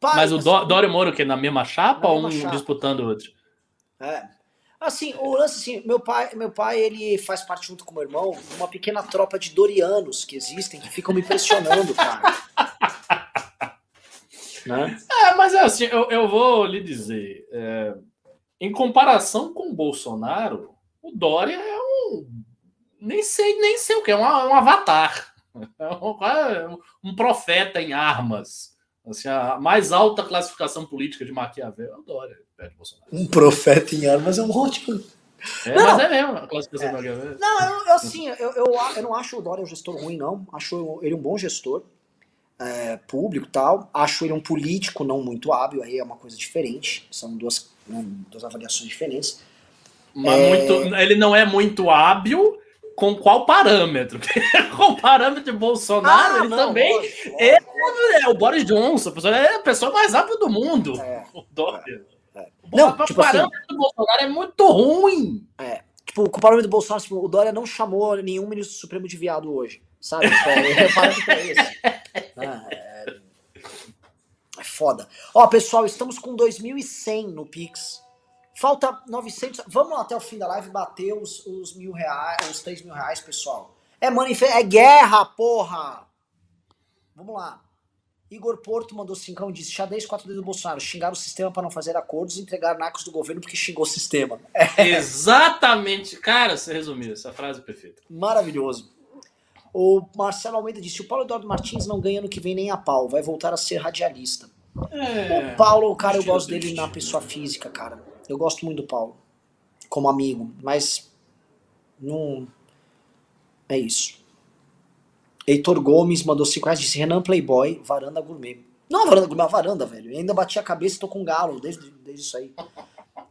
pai, Mas o assim, Dória e o Moro que na mesma chapa na ou mesma um chapa. disputando o outro? É. Assim, o lance assim, meu pai, meu pai, ele faz parte junto com meu irmão de uma pequena tropa de dorianos que existem, que ficam me pressionando, <laughs> cara. né? É, mas é assim, eu, eu vou lhe dizer, é, em comparação com o Bolsonaro, o Dória é um nem sei nem sei o que, é um, um avatar, é um, é um <laughs> profeta em armas. Assim, a mais alta classificação política de Maquiavel é o Dória, perto Bolsonaro. Um profeta em armas é um ótimo. É, não, mas é mesmo a classificação é. de Maquiavel. Não, eu, eu assim, eu, eu, eu não acho o Dória um gestor ruim, não. Acho ele um bom gestor. É, público tal. Acho ele um político não muito hábil, aí é uma coisa diferente. São duas, né, duas avaliações diferentes. Mas é... muito, ele não é muito hábil, com qual parâmetro? <laughs> com o parâmetro de Bolsonaro, ah, ele não, também lógico, é, é, o Boris Johnson, é a pessoa mais rápida do mundo. É, <laughs> o Dória. É, é. Não, o tipo parâmetro assim, do Bolsonaro é muito ruim. É. Tipo, com o parâmetro do Bolsonaro, tipo, o Dória não chamou nenhum ministro supremo de viado hoje. Sabe? Tipo, é, é esse. <laughs> Ah, é, é foda. Ó, pessoal, estamos com 2.100 no Pix. Falta 900. Vamos lá até o fim da live bater os, os mil reais, os 3 mil reais, pessoal. É manife é guerra, porra! Vamos lá. Igor Porto mandou cincão e disse: xadrez 4 dedos do Bolsonaro. Xingar o sistema para não fazer acordos e entregar nacos do governo porque xingou o sistema. É. <laughs> Exatamente. Cara, você resumiu essa frase perfeita. Maravilhoso. O Marcelo Almeida disse: o Paulo Eduardo Martins não ganha no que vem nem a pau, vai voltar a ser radialista. É, o Paulo, cara, eu gosto dele na pessoa física, cara. Eu gosto muito do Paulo, como amigo, mas não. É isso. Heitor Gomes mandou 5 reais, disse Renan Playboy, varanda gourmet. Não, varanda gourmet, varanda, velho. Eu ainda bati a cabeça e tô com galo desde, desde isso aí.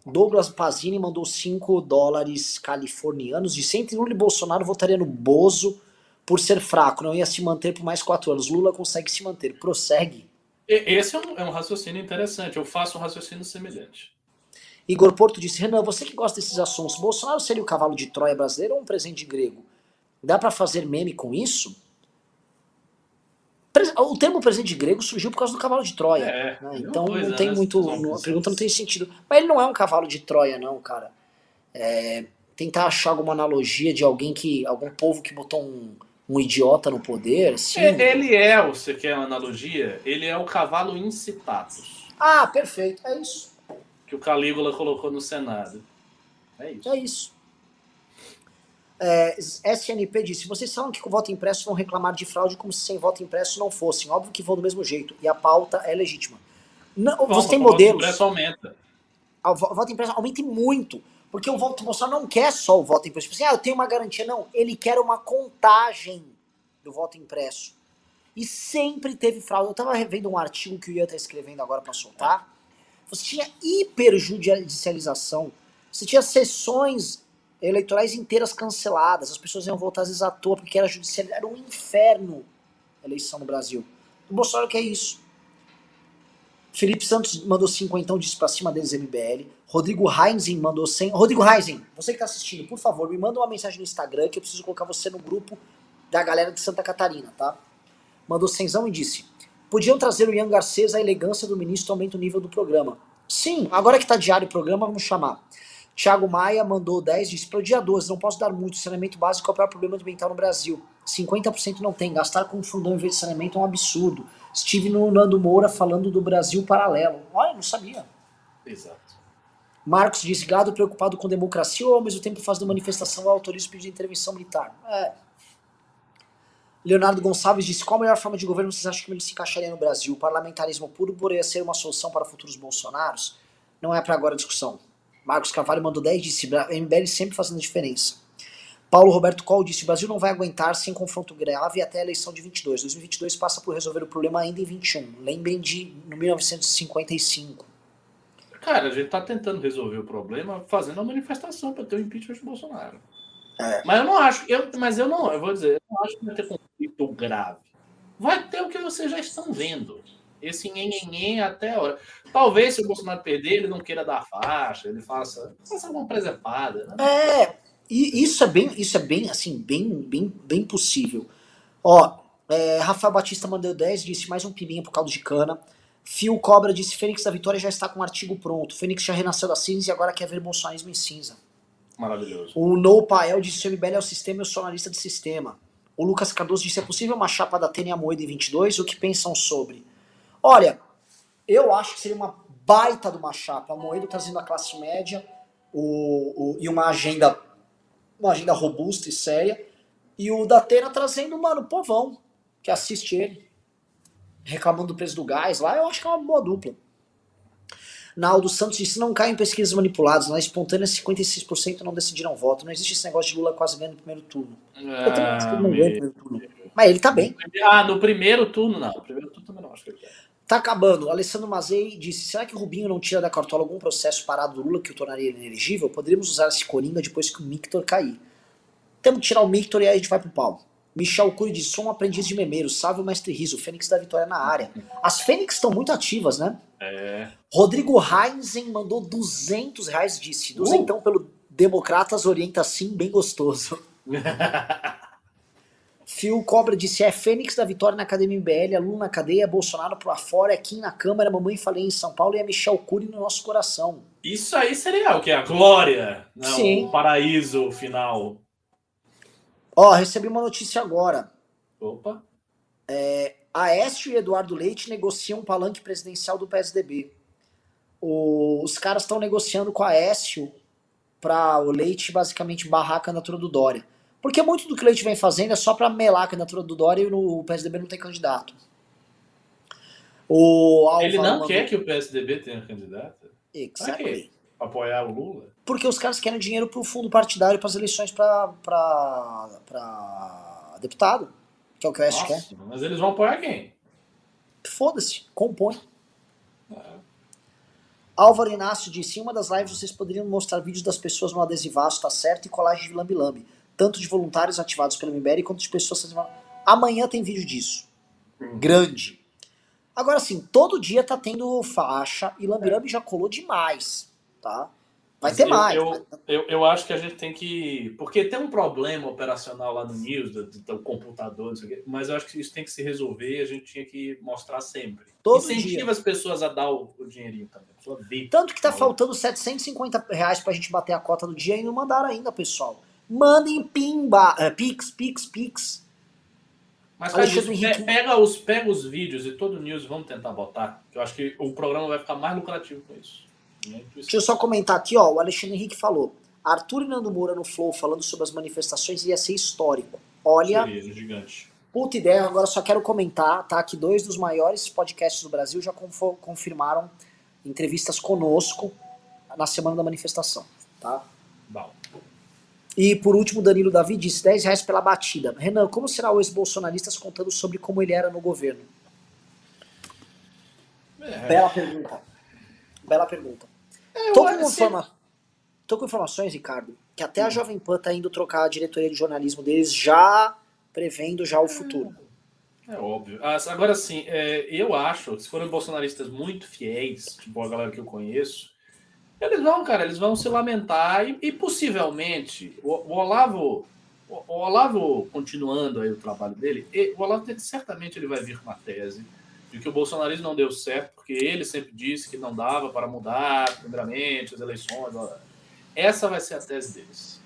Douglas Pazini mandou 5 dólares californianos. Disse: entre Lula e Bolsonaro, votaria no Bozo por ser fraco. Não ia se manter por mais 4 anos. Lula consegue se manter. Prossegue. Esse é um, é um raciocínio interessante. Eu faço um raciocínio semelhante. Igor Porto disse: Renan, você que gosta desses assuntos, Bolsonaro seria o cavalo de Troia brasileiro ou um presente grego? Dá para fazer meme com isso? O termo presente grego surgiu por causa do cavalo de Troia. É, né? Então não tem muito. a pergunta não tem sentido. Mas ele não é um cavalo de Troia, não, cara. É, tentar achar alguma analogia de alguém que. algum povo que botou um, um idiota no poder. Assim. É, ele é, você quer uma analogia? Ele é o cavalo incitatus. Ah, perfeito. É isso que o Calígula colocou no Senado. É isso. É isso. É, SNP disse: vocês falam que com voto impresso vão reclamar de fraude como se sem voto impresso não fossem. Óbvio que vão do mesmo jeito. E a pauta é legítima. Não, Bom, você tem modelos. O voto impresso aumenta. O voto impresso aumenta muito. Porque o voto Bolsonaro não quer só o voto impresso. Assim, ah, eu tenho uma garantia. Não, ele quer uma contagem do voto impresso. E sempre teve fraude. Eu tava revendo um artigo que o Ian tá escrevendo agora para soltar. Você tinha hiperjudicialização. Você tinha sessões eleitorais inteiras canceladas. As pessoas iam votar às vezes à toa porque era judicial. Era um inferno a eleição no Brasil. O Bolsonaro quer isso. Felipe Santos mandou 50, então disse pra cima deles MBL. Rodrigo Heinzen mandou 100. Rodrigo Heinzen, você que tá assistindo, por favor, me manda uma mensagem no Instagram que eu preciso colocar você no grupo da galera de Santa Catarina, tá? Mandou 100 e disse: Podiam trazer o Ian Garcês, a elegância do ministro aumenta o nível do programa. Sim, agora que tá diário o programa, vamos chamar. Tiago Maia mandou 10, disse: para o dia 12, não posso dar muito. Saneamento básico é o pior problema ambiental no Brasil. 50% não tem. Gastar com fundão em vez de saneamento é um absurdo. Estive no Nando Moura falando do Brasil paralelo. Olha, não sabia. Exato. Marcos disse: gado preocupado com democracia ou ao mesmo tempo fazendo manifestação autoriza o pedido de intervenção militar. É. Leonardo Gonçalves disse: qual a melhor forma de governo vocês acham que ele se encaixaria no Brasil? O parlamentarismo puro poderia ser uma solução para futuros Bolsonaros? Não é para agora a discussão. Marcos Carvalho mandou 10 disse: MBL sempre fazendo diferença. Paulo Roberto Coll disse: o Brasil não vai aguentar sem confronto grave até a eleição de 22. 2022 passa por resolver o problema ainda em 21. Lembrem de no 1955. Cara, a gente tá tentando resolver o problema fazendo a manifestação para ter o impeachment de Bolsonaro. É. Mas eu não acho, eu, mas eu não, eu vou dizer, eu não acho que vai ter conflito grave. Vai ter o que vocês já estão vendo esse nhenhenhen até a hora. Talvez se o Bolsonaro perder, ele não queira dar faixa, ele faça, faça alguma presepada. Né? É, e isso é bem, isso é bem, assim, bem, bem, bem possível. Ó, é, Rafael Batista mandou 10, disse mais um pilinha por caldo de cana. Fio Cobra disse: Fênix da Vitória já está com um artigo pronto. Fênix já renasceu da cinza e agora quer ver bolsonarismo em cinza. Maravilhoso. O No Pael disse: o MBL é o sistema eu sou analista de sistema. O Lucas Cardoso disse: é possível uma chapa da Tênia Moeda em 22? O que pensam sobre? Olha, eu acho que seria uma baita de uma chapa. Moedo trazendo a classe média o, o, e uma agenda uma agenda robusta e séria. E o Datena trazendo, mano, o povão que assiste ele. Reclamando do preço do gás lá, eu acho que é uma boa dupla. Naldo Santos disse: não caem pesquisas manipuladas. Na espontânea, 56% não decidiram voto. Não existe esse negócio de Lula quase ganhando no primeiro turno. Ah, eu tenho que não ganha no primeiro turno. Mas ele tá bem. Ah, no primeiro turno, não. No primeiro turno também não, acho que ele quer. Tá acabando. Alessandro Mazei disse: será que o Rubinho não tira da cartola algum processo parado do Lula que o tornaria inelegível? Poderíamos usar esse coringa depois que o Mictor cair. Temos que tirar o Mictor e aí a gente vai pro pau. Michel um aprendiz de memeiro, salve o mestre Riso, Fênix da Vitória na área. As Fênix estão muito ativas, né? É. Rodrigo Heinzen mandou 200 reais, disse: duzentão uh. pelo Democratas orienta sim, bem gostoso. <laughs> Fio Cobra disse: é Fênix da Vitória na Academia MBL, aluno na cadeia, Bolsonaro pro afora, aqui na Câmara, mamãe falei em São Paulo e a Michel Cury no nosso coração. Isso aí seria o que? A glória, né? Sim. o paraíso final. Ó, recebi uma notícia agora. Opa. É, Aécio e Eduardo Leite negociam um palanque presidencial do PSDB. O, os caras estão negociando com a Aécio para o Leite basicamente barrar a candidatura do Dória. Porque muito do que o Leite vem fazendo é só para melar a candidatura do Dória e no PSDB não tem candidato. O Ele não mandou... quer que o PSDB tenha candidato? Exactly. Apoiar o Lula? Porque os caras querem dinheiro pro fundo partidário para as eleições para deputado. Que é o que o Oeste quer. Mas eles vão apoiar quem? Foda-se, compõe. É. Álvaro Inácio disse: em uma das lives vocês poderiam mostrar vídeos das pessoas no adesivaço, tá certo? E colagem de lambi-lambi tanto de voluntários ativados pelo MBL quanto de pessoas Amanhã tem vídeo disso. Hum. Grande. Agora sim, todo dia tá tendo faixa e Lambirambi já colou demais, tá? Vai Mas ter eu, mais. Eu, eu, eu, acho que a gente tem que. Porque tem um problema operacional lá no News, do, do computador, mas eu acho que isso tem que se resolver e a gente tinha que mostrar sempre. Todo Incentiva dia. as pessoas a dar o, o dinheirinho também. Tanto que tá faltando 750 reais pra gente bater a cota do dia e não mandaram ainda, pessoal. Mandem pimba, uh, pix, pix, pix. Mas Henrique... pega, os, pega os vídeos e todo o news vamos tentar botar. Eu acho que o programa vai ficar mais lucrativo com isso. Deixa eu só comentar aqui, ó. O Alexandre Henrique falou. Arthur e Nando Moura no Flow falando sobre as manifestações ia ser histórico. Olha. Seria, gigante. Puta ideia, agora só quero comentar, tá? Que dois dos maiores podcasts do Brasil já confirmaram entrevistas conosco na semana da manifestação, tá? Bom. E por último, Danilo Davi disse 10 reais pela batida. Renan, como será o ex-bolsonaristas contando sobre como ele era no governo? É. Bela pergunta. Bela pergunta. É, tô, com informa... Tô com informações, Ricardo, que até a hum. Jovem Pan tá indo trocar a diretoria de jornalismo deles já prevendo já o futuro. É óbvio. Agora sim, é, eu acho que se forem bolsonaristas muito fiéis, tipo a galera que eu conheço, eles vão, cara, eles vão se lamentar e, e possivelmente o, o, Olavo, o, o, Olavo continuando aí o trabalho dele, o Olavo certamente ele vai vir com uma tese de que o bolsonarismo não deu certo porque ele sempre disse que não dava para mudar, primeiramente, as eleições. Essa vai ser a tese deles.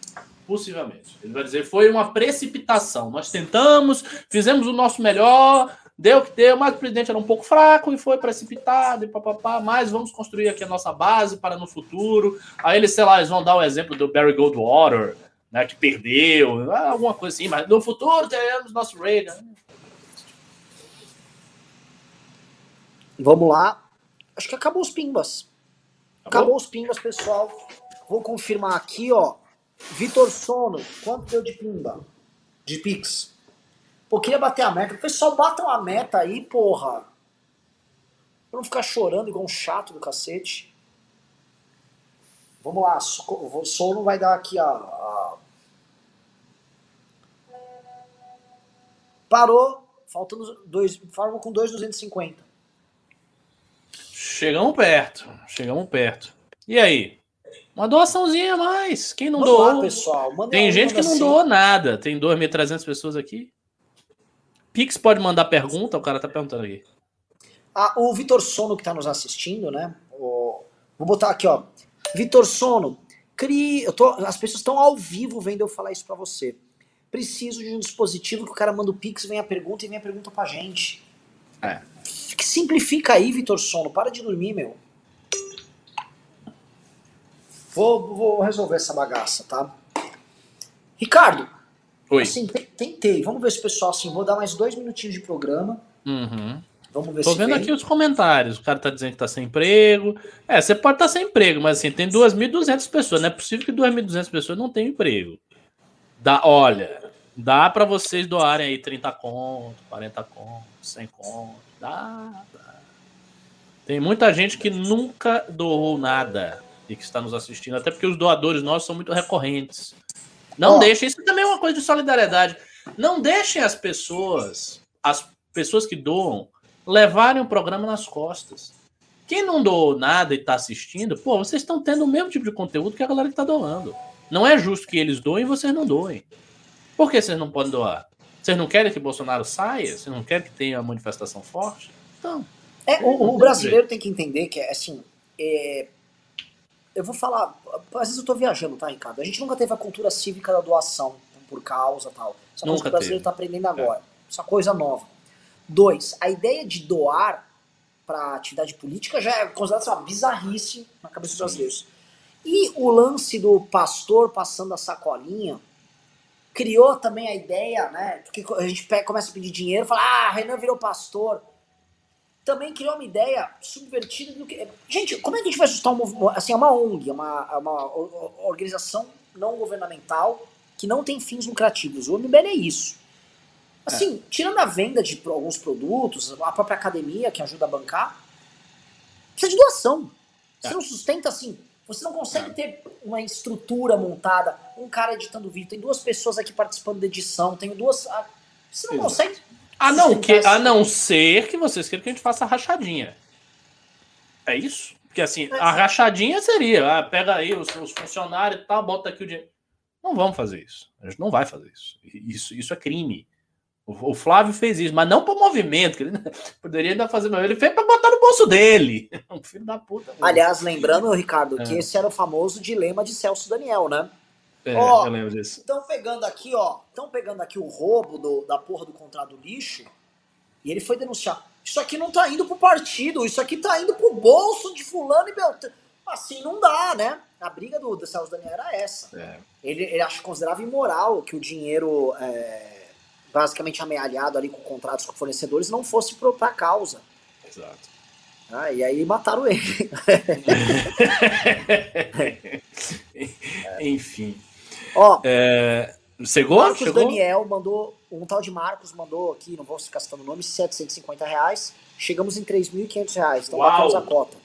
Possivelmente. Ele vai dizer: foi uma precipitação. Nós tentamos, fizemos o nosso melhor, deu o que deu, mas o presidente era um pouco fraco e foi precipitado e papapá. Mas vamos construir aqui a nossa base para no futuro. Aí eles, sei lá, eles vão dar o exemplo do Barry Goldwater, né, que perdeu, alguma coisa assim, mas no futuro teremos nosso Reagan. Vamos lá. Acho que acabou os pimbas. Acabou, acabou os pimbas, pessoal. Vou confirmar aqui, ó. Vitor Sono, quanto deu de pimba? De Pix? Pô, queria bater a meta. Pessoal bata uma meta aí, porra. Pra não ficar chorando igual um chato do cacete. Vamos lá, o Sono vai dar aqui a, a... Parou, faltando dois, falamos com 2,250. Chegamos perto, chegamos perto. E aí? Uma doaçãozinha a mais. Quem não Vamos doou? Lá, pessoal. Tem gente que não assim. doou nada. Tem 2.300 pessoas aqui. Pix pode mandar pergunta, o cara tá perguntando aqui. Ah, o Vitor Sono que tá nos assistindo, né? O... Vou botar aqui, ó. Vitor Sono, crie... eu tô... as pessoas estão ao vivo vendo eu falar isso para você. Preciso de um dispositivo que o cara manda o Pix, vem a pergunta e vem a pergunta pra gente. É. Simplifica aí, Vitor Sono. Para de dormir, meu. Vou, vou resolver essa bagaça, tá? Ricardo. Oi. Assim, tentei. Vamos ver se o pessoal, assim, vou dar mais dois minutinhos de programa. Uhum. Vamos ver Tô se vendo vem. aqui os comentários. O cara tá dizendo que tá sem emprego. É, você pode estar tá sem emprego, mas assim, tem 2.200 pessoas. Não é possível que 2.200 pessoas não tenham emprego. Dá, olha, dá para vocês doarem aí 30 conto, 40 conto, 100 conto. Dá, dá. Tem muita gente que nunca doou nada e que está nos assistindo, até porque os doadores nossos são muito recorrentes. Não oh. deixem, isso também é uma coisa de solidariedade. Não deixem as pessoas, as pessoas que doam, levarem o programa nas costas. Quem não doou nada e está assistindo, pô, vocês estão tendo o mesmo tipo de conteúdo que a galera que está doando. Não é justo que eles doem e vocês não doem. Por que vocês não podem doar? Vocês não querem que Bolsonaro saia? Vocês não querem que tenha uma manifestação forte? Então. É, o, o brasileiro tem que entender que, assim, é, eu vou falar, às vezes eu tô viajando, tá, Ricardo? A gente nunca teve a cultura cívica da doação por causa tal. Essa coisa que o brasileiro está aprendendo agora. É. Essa coisa nova. Dois, a ideia de doar para atividade política já é considerada uma bizarrice na cabeça dos brasileiros. E o lance do pastor passando a sacolinha criou também a ideia, né? Porque a gente começa a pedir dinheiro, fala, ah, Renan virou pastor também criou uma ideia subvertida do que. Gente, como é que a gente vai assustar um movimento? Assim, é uma ONG, é uma, é uma organização não governamental que não tem fins lucrativos. O MBL é isso. Assim, é. tirando a venda de alguns produtos, a própria academia que ajuda a bancar, precisa de doação. Você é. não sustenta assim. Você não consegue é. ter uma estrutura montada, um cara editando vídeo, tem duas pessoas aqui participando da edição, tem duas. Ah, você não Exato. consegue a não, que, a não ser que vocês queiram que a gente faça a rachadinha. É isso? Porque assim, a rachadinha seria, ah, pega aí os, os funcionários e tal, bota aqui o dinheiro. Não vamos fazer isso. A gente não vai fazer isso. Isso, isso é crime. O, o Flávio fez isso, mas não para o movimento, que ele <laughs> poderia ainda fazer, mas ele fez para botar no bolso dele. <laughs> Um filho da puta. Aliás, lembrando, Ricardo, é. que esse era o famoso dilema de Celso Daniel, né? É, ó, eu lembro disso. Estão pegando aqui, ó. Estão pegando aqui o roubo do, da porra do contrato do lixo. E ele foi denunciar. Isso aqui não tá indo pro partido, isso aqui tá indo pro bolso de fulano e Beltrano. Assim não dá, né? A briga do, do Celso Daniel era essa. É. Ele, ele acho considerava imoral que o dinheiro é, basicamente amealhado ali com contratos com fornecedores não fosse pro, pra causa. Exato. Ah, e aí mataram ele. <laughs> Enfim. Ó, É... Chegou? Marcos Chegou? Daniel mandou, um tal de Marcos mandou aqui, não vou ficar citando o nome, 750 reais. Chegamos em 3.500 reais, então Uau. batemos a cota.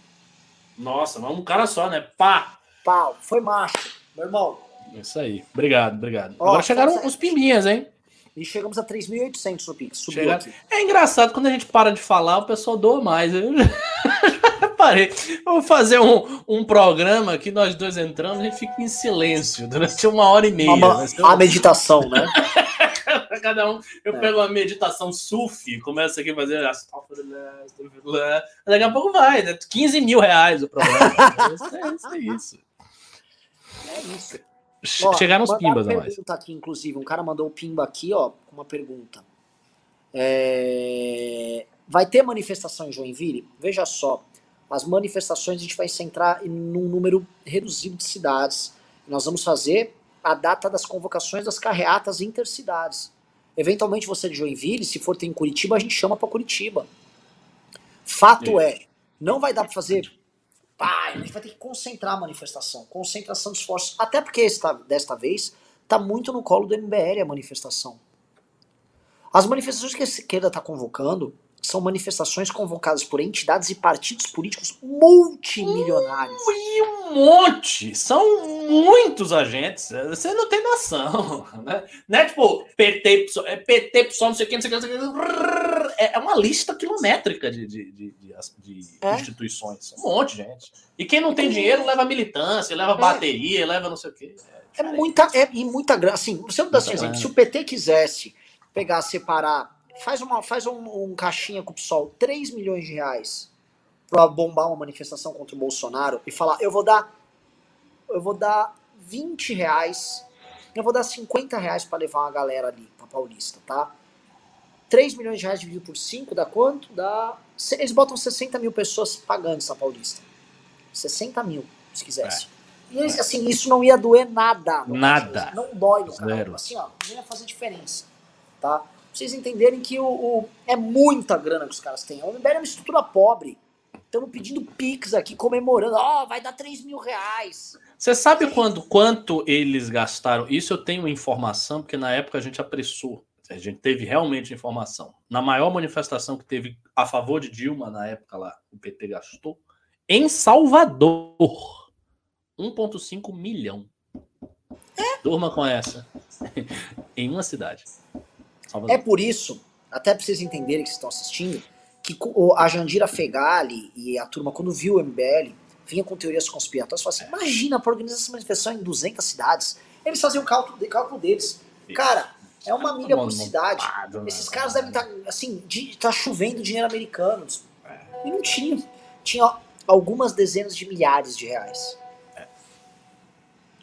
Nossa, vamos um cara só, né? Pá! Pau, foi macho. Meu irmão, Isso aí. Obrigado, obrigado. Ó, Agora chegaram os pimbinhas, hein? E chegamos a 3.800 no Pix. Subiu aqui. É engraçado, quando a gente para de falar, o pessoal doa mais. Eu <laughs> já parei. Vamos fazer um, um programa que nós dois entramos e a gente fica em silêncio durante uma hora e meia. Uma- um- a meditação, né? <laughs> Cada um, eu É. pego uma meditação sufi, começo aqui a fazer. Daqui a pouco vai, né? 15 mil reais o programa. <laughs> Isso é isso. É isso. É Ó, Chegaram os pimbas a mais. aqui, inclusive. Um cara mandou um pimba aqui, ó, com uma pergunta. É, Vai ter manifestação em Joinville? Veja só. As manifestações a gente vai centrar em num número reduzido de cidades. Nós vamos fazer a data das convocações das carreatas intercidades. Eventualmente você de Joinville, se for ter em Curitiba, a gente chama para Curitiba. Fato é, não vai dar para fazer pá, a gente vai ter que concentrar a manifestação, concentração de esforços, até porque esta, desta vez está muito no colo do MBL a manifestação. As manifestações que a esquerda está convocando são manifestações convocadas por entidades e partidos políticos multimilionários. E um monte! São muitos agentes. Você não tem noção. <laughs> Né? Não é tipo PT, é PT, PSOL, não sei o que, não sei o que, não sei o que. É é uma lista quilométrica de, de, de, de É? instituições. Um monte, gente. E quem não tem dinheiro leva militância, leva bateria, leva não sei o quê. É muita, é, e muita grana. Assim, se eu dar um Muita exemplo, se o PT quisesse pegar, separar, faz, uma, faz um, um caixinha com o PSOL, 3 milhões de reais pra bombar uma manifestação contra o Bolsonaro e falar, eu vou dar. Eu vou dar 20 reais, eu vou dar 50 reais pra levar uma galera ali, pra Paulista, tá? 3 milhões de reais dividido por 5 dá quanto? Dá. Eles botam 60 mil pessoas pagando essa Paulista. 60 mil, se quisesse. E eles, assim, isso não ia doer nada. Nada. Não dói no cara. Assim, ó, não ia fazer diferença. Tá? Pra vocês entenderem que o, o- é muita grana que os caras têm. O MBL é uma estrutura pobre. Estamos pedindo Pix aqui, comemorando. Ó, vai dar 3 mil reais. Você sabe quando, quanto eles gastaram? Isso eu tenho informação, porque na época a gente apressou. A gente teve realmente informação. Na maior manifestação que teve a favor de Dilma, na época lá, o PT gastou, em Salvador, 1,5 milhão. Durma com essa. <laughs> em uma cidade. Salvador. É por isso, até pra vocês entenderem que vocês estão assistindo, que o- a Jandira Fegali e a turma, quando viu o MBL, vinha com teorias conspiratórias, falaram assim, imagina, para organizar essa manifestação em 200 cidades. Eles faziam o cálculo, cálculo deles. Cara, é uma milha por cidade. Esses caras devem estar, assim, de, tá chovendo dinheiro americano. E não tinha. Tinha algumas dezenas de milhares de reais.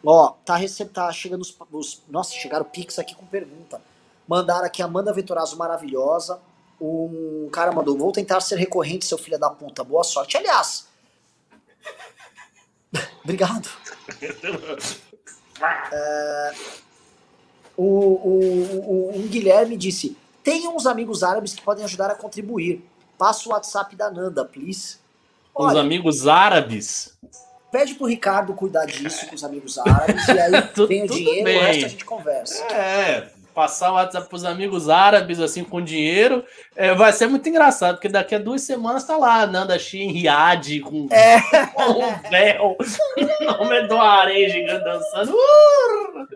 Ó, tá, rece- tá chegando os, os- Nossa, chegaram Pix aqui com pergunta. Mandaram aqui Amanda Vetorazo maravilhosa. Um cara mandou: Vou tentar ser recorrente, seu filho da puta. Boa sorte. Aliás. <laughs> Obrigado. É, o, o, o- um Guilherme disse: Tenha uns amigos árabes que podem ajudar a contribuir. Passa o WhatsApp da Nanda, please. Os Olha, amigos árabes. pede pro Ricardo cuidar disso com os amigos árabes e aí <laughs> vem o dinheiro, bem. o resto a gente conversa. É, passar o WhatsApp pros amigos árabes, assim, com dinheiro, é, vai ser muito engraçado, porque daqui a duas semanas tá lá, Nanda Xi em Riad, com, É. com um véu, <laughs> no meio de uma areia gigante dançando. Uh!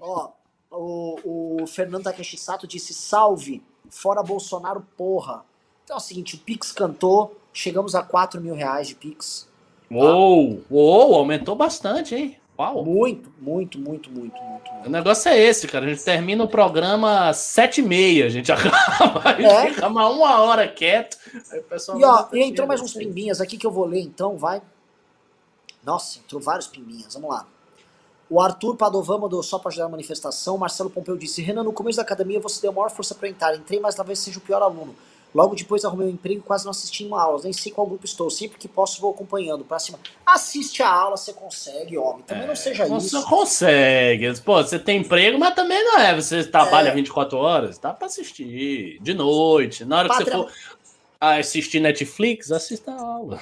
Ó, o, o Fernando Takeshi Sato disse: salve, fora Bolsonaro, porra. Então é o seguinte: o Pix cantou, chegamos a 4 mil reais de Pix. Uou, uou, aumentou bastante, hein? Uau. Muito, muito, muito, muito, muito. O negócio é esse, cara. A gente termina o programa às sete e meia. A gente <laughs> acaba, a gente É. fica uma, uma hora quieto. Aí o pessoal E ó, e entrou mais uns pimbinhas aqui que eu vou ler então, vai. Nossa, entrou vários pimbinhas, vamos lá. O Arthur Padovan mandou só pra ajudar a manifestação. Marcelo Pompeu disse: Renan, no começo da academia você deu a maior força pra entrar. Entrei, mas talvez seja o pior aluno. Logo depois arrumei um emprego e quase não assisti uma aula. Nem sei qual grupo estou. Sempre que posso vou acompanhando. Pra cima. Assiste a aula, você consegue, homem. Também não seja Você isso. consegue. Pô, você tem emprego, mas também não é. Você trabalha É. 24 horas, dá pra assistir. De noite. Na hora que Patra- você for assistir Netflix, assista a aula.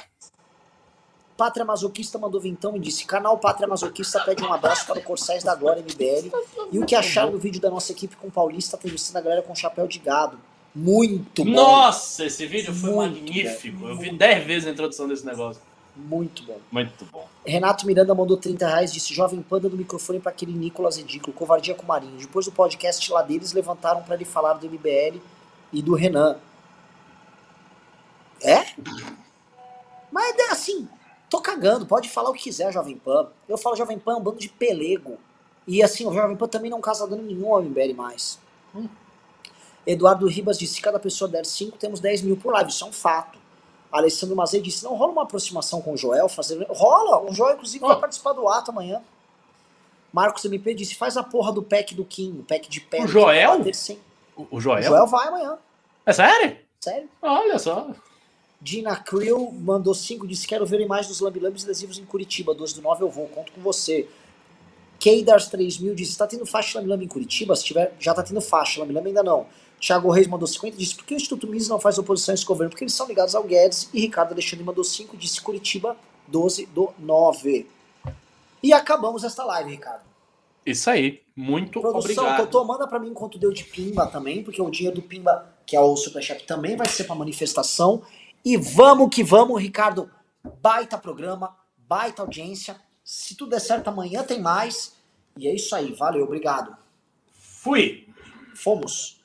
Pátria Masoquista mandou vintão e disse: Canal Pátria Masoquista pede um abraço para o Corcéis da Glória MBL. E o que acharam do vídeo da nossa equipe com Paulista entrevistando a galera com chapéu de gado? Muito bom. Nossa, esse vídeo foi Muito magnífico. bom, Eu vi muito 10 vezes a introdução desse negócio. Muito bom. Muito bom. Renato Miranda mandou 30 reais, disse: Jovem Panda do microfone para aquele Nicolas Ridículo, covardia com o Marinho. Depois do podcast lá deles, levantaram para ele falar do MBL e do Renan. É? Mas é assim, tô cagando, pode falar o que quiser, Jovem Pan. Eu falo Jovem Pan, é um bando de pelego. E assim, o Jovem Pan também não causa dano nenhum ao MBL mais. Hum. Eduardo Ribas disse: se cada pessoa der 5, temos 10 mil por live. Isso é um fato. Alessandro Mazei disse: não rola uma aproximação com o Joel? Fazer... Rola! O Joel, inclusive, vai participar do ato amanhã. Marcos MP disse: faz a porra do pack do Kim, o pack de pé. O Joel? O, O, o o Joel? Joel vai amanhã. É sério? Sério. Olha só. Dina Creel mandou 5, disse: Quero ver imagens dos lambilambes adesivos em Curitiba. 12 do 9 eu vou, conto com você. Keidars 3000 disse: Tá tendo faixa lambilambe em Curitiba? Se tiver, já tá tendo faixa, lambilambe ainda não. Thiago Reis mandou 50 disse: Por que o Instituto Mises não faz oposição a esse governo? Porque eles são ligados ao Guedes. E Ricardo Alexandre mandou 5, disse Curitiba 12 do 9. E acabamos esta live, Ricardo. Isso aí. Muito Produção, obrigado. Totô, manda pra mim quanto deu de Pimba também, porque o dinheiro do Pimba, que é o Superchat, também vai ser pra manifestação. E vamos que vamos, Ricardo. Baita programa, baita audiência. Se tudo der certo, amanhã tem mais. E é isso aí. Valeu, obrigado. Fui. Fomos.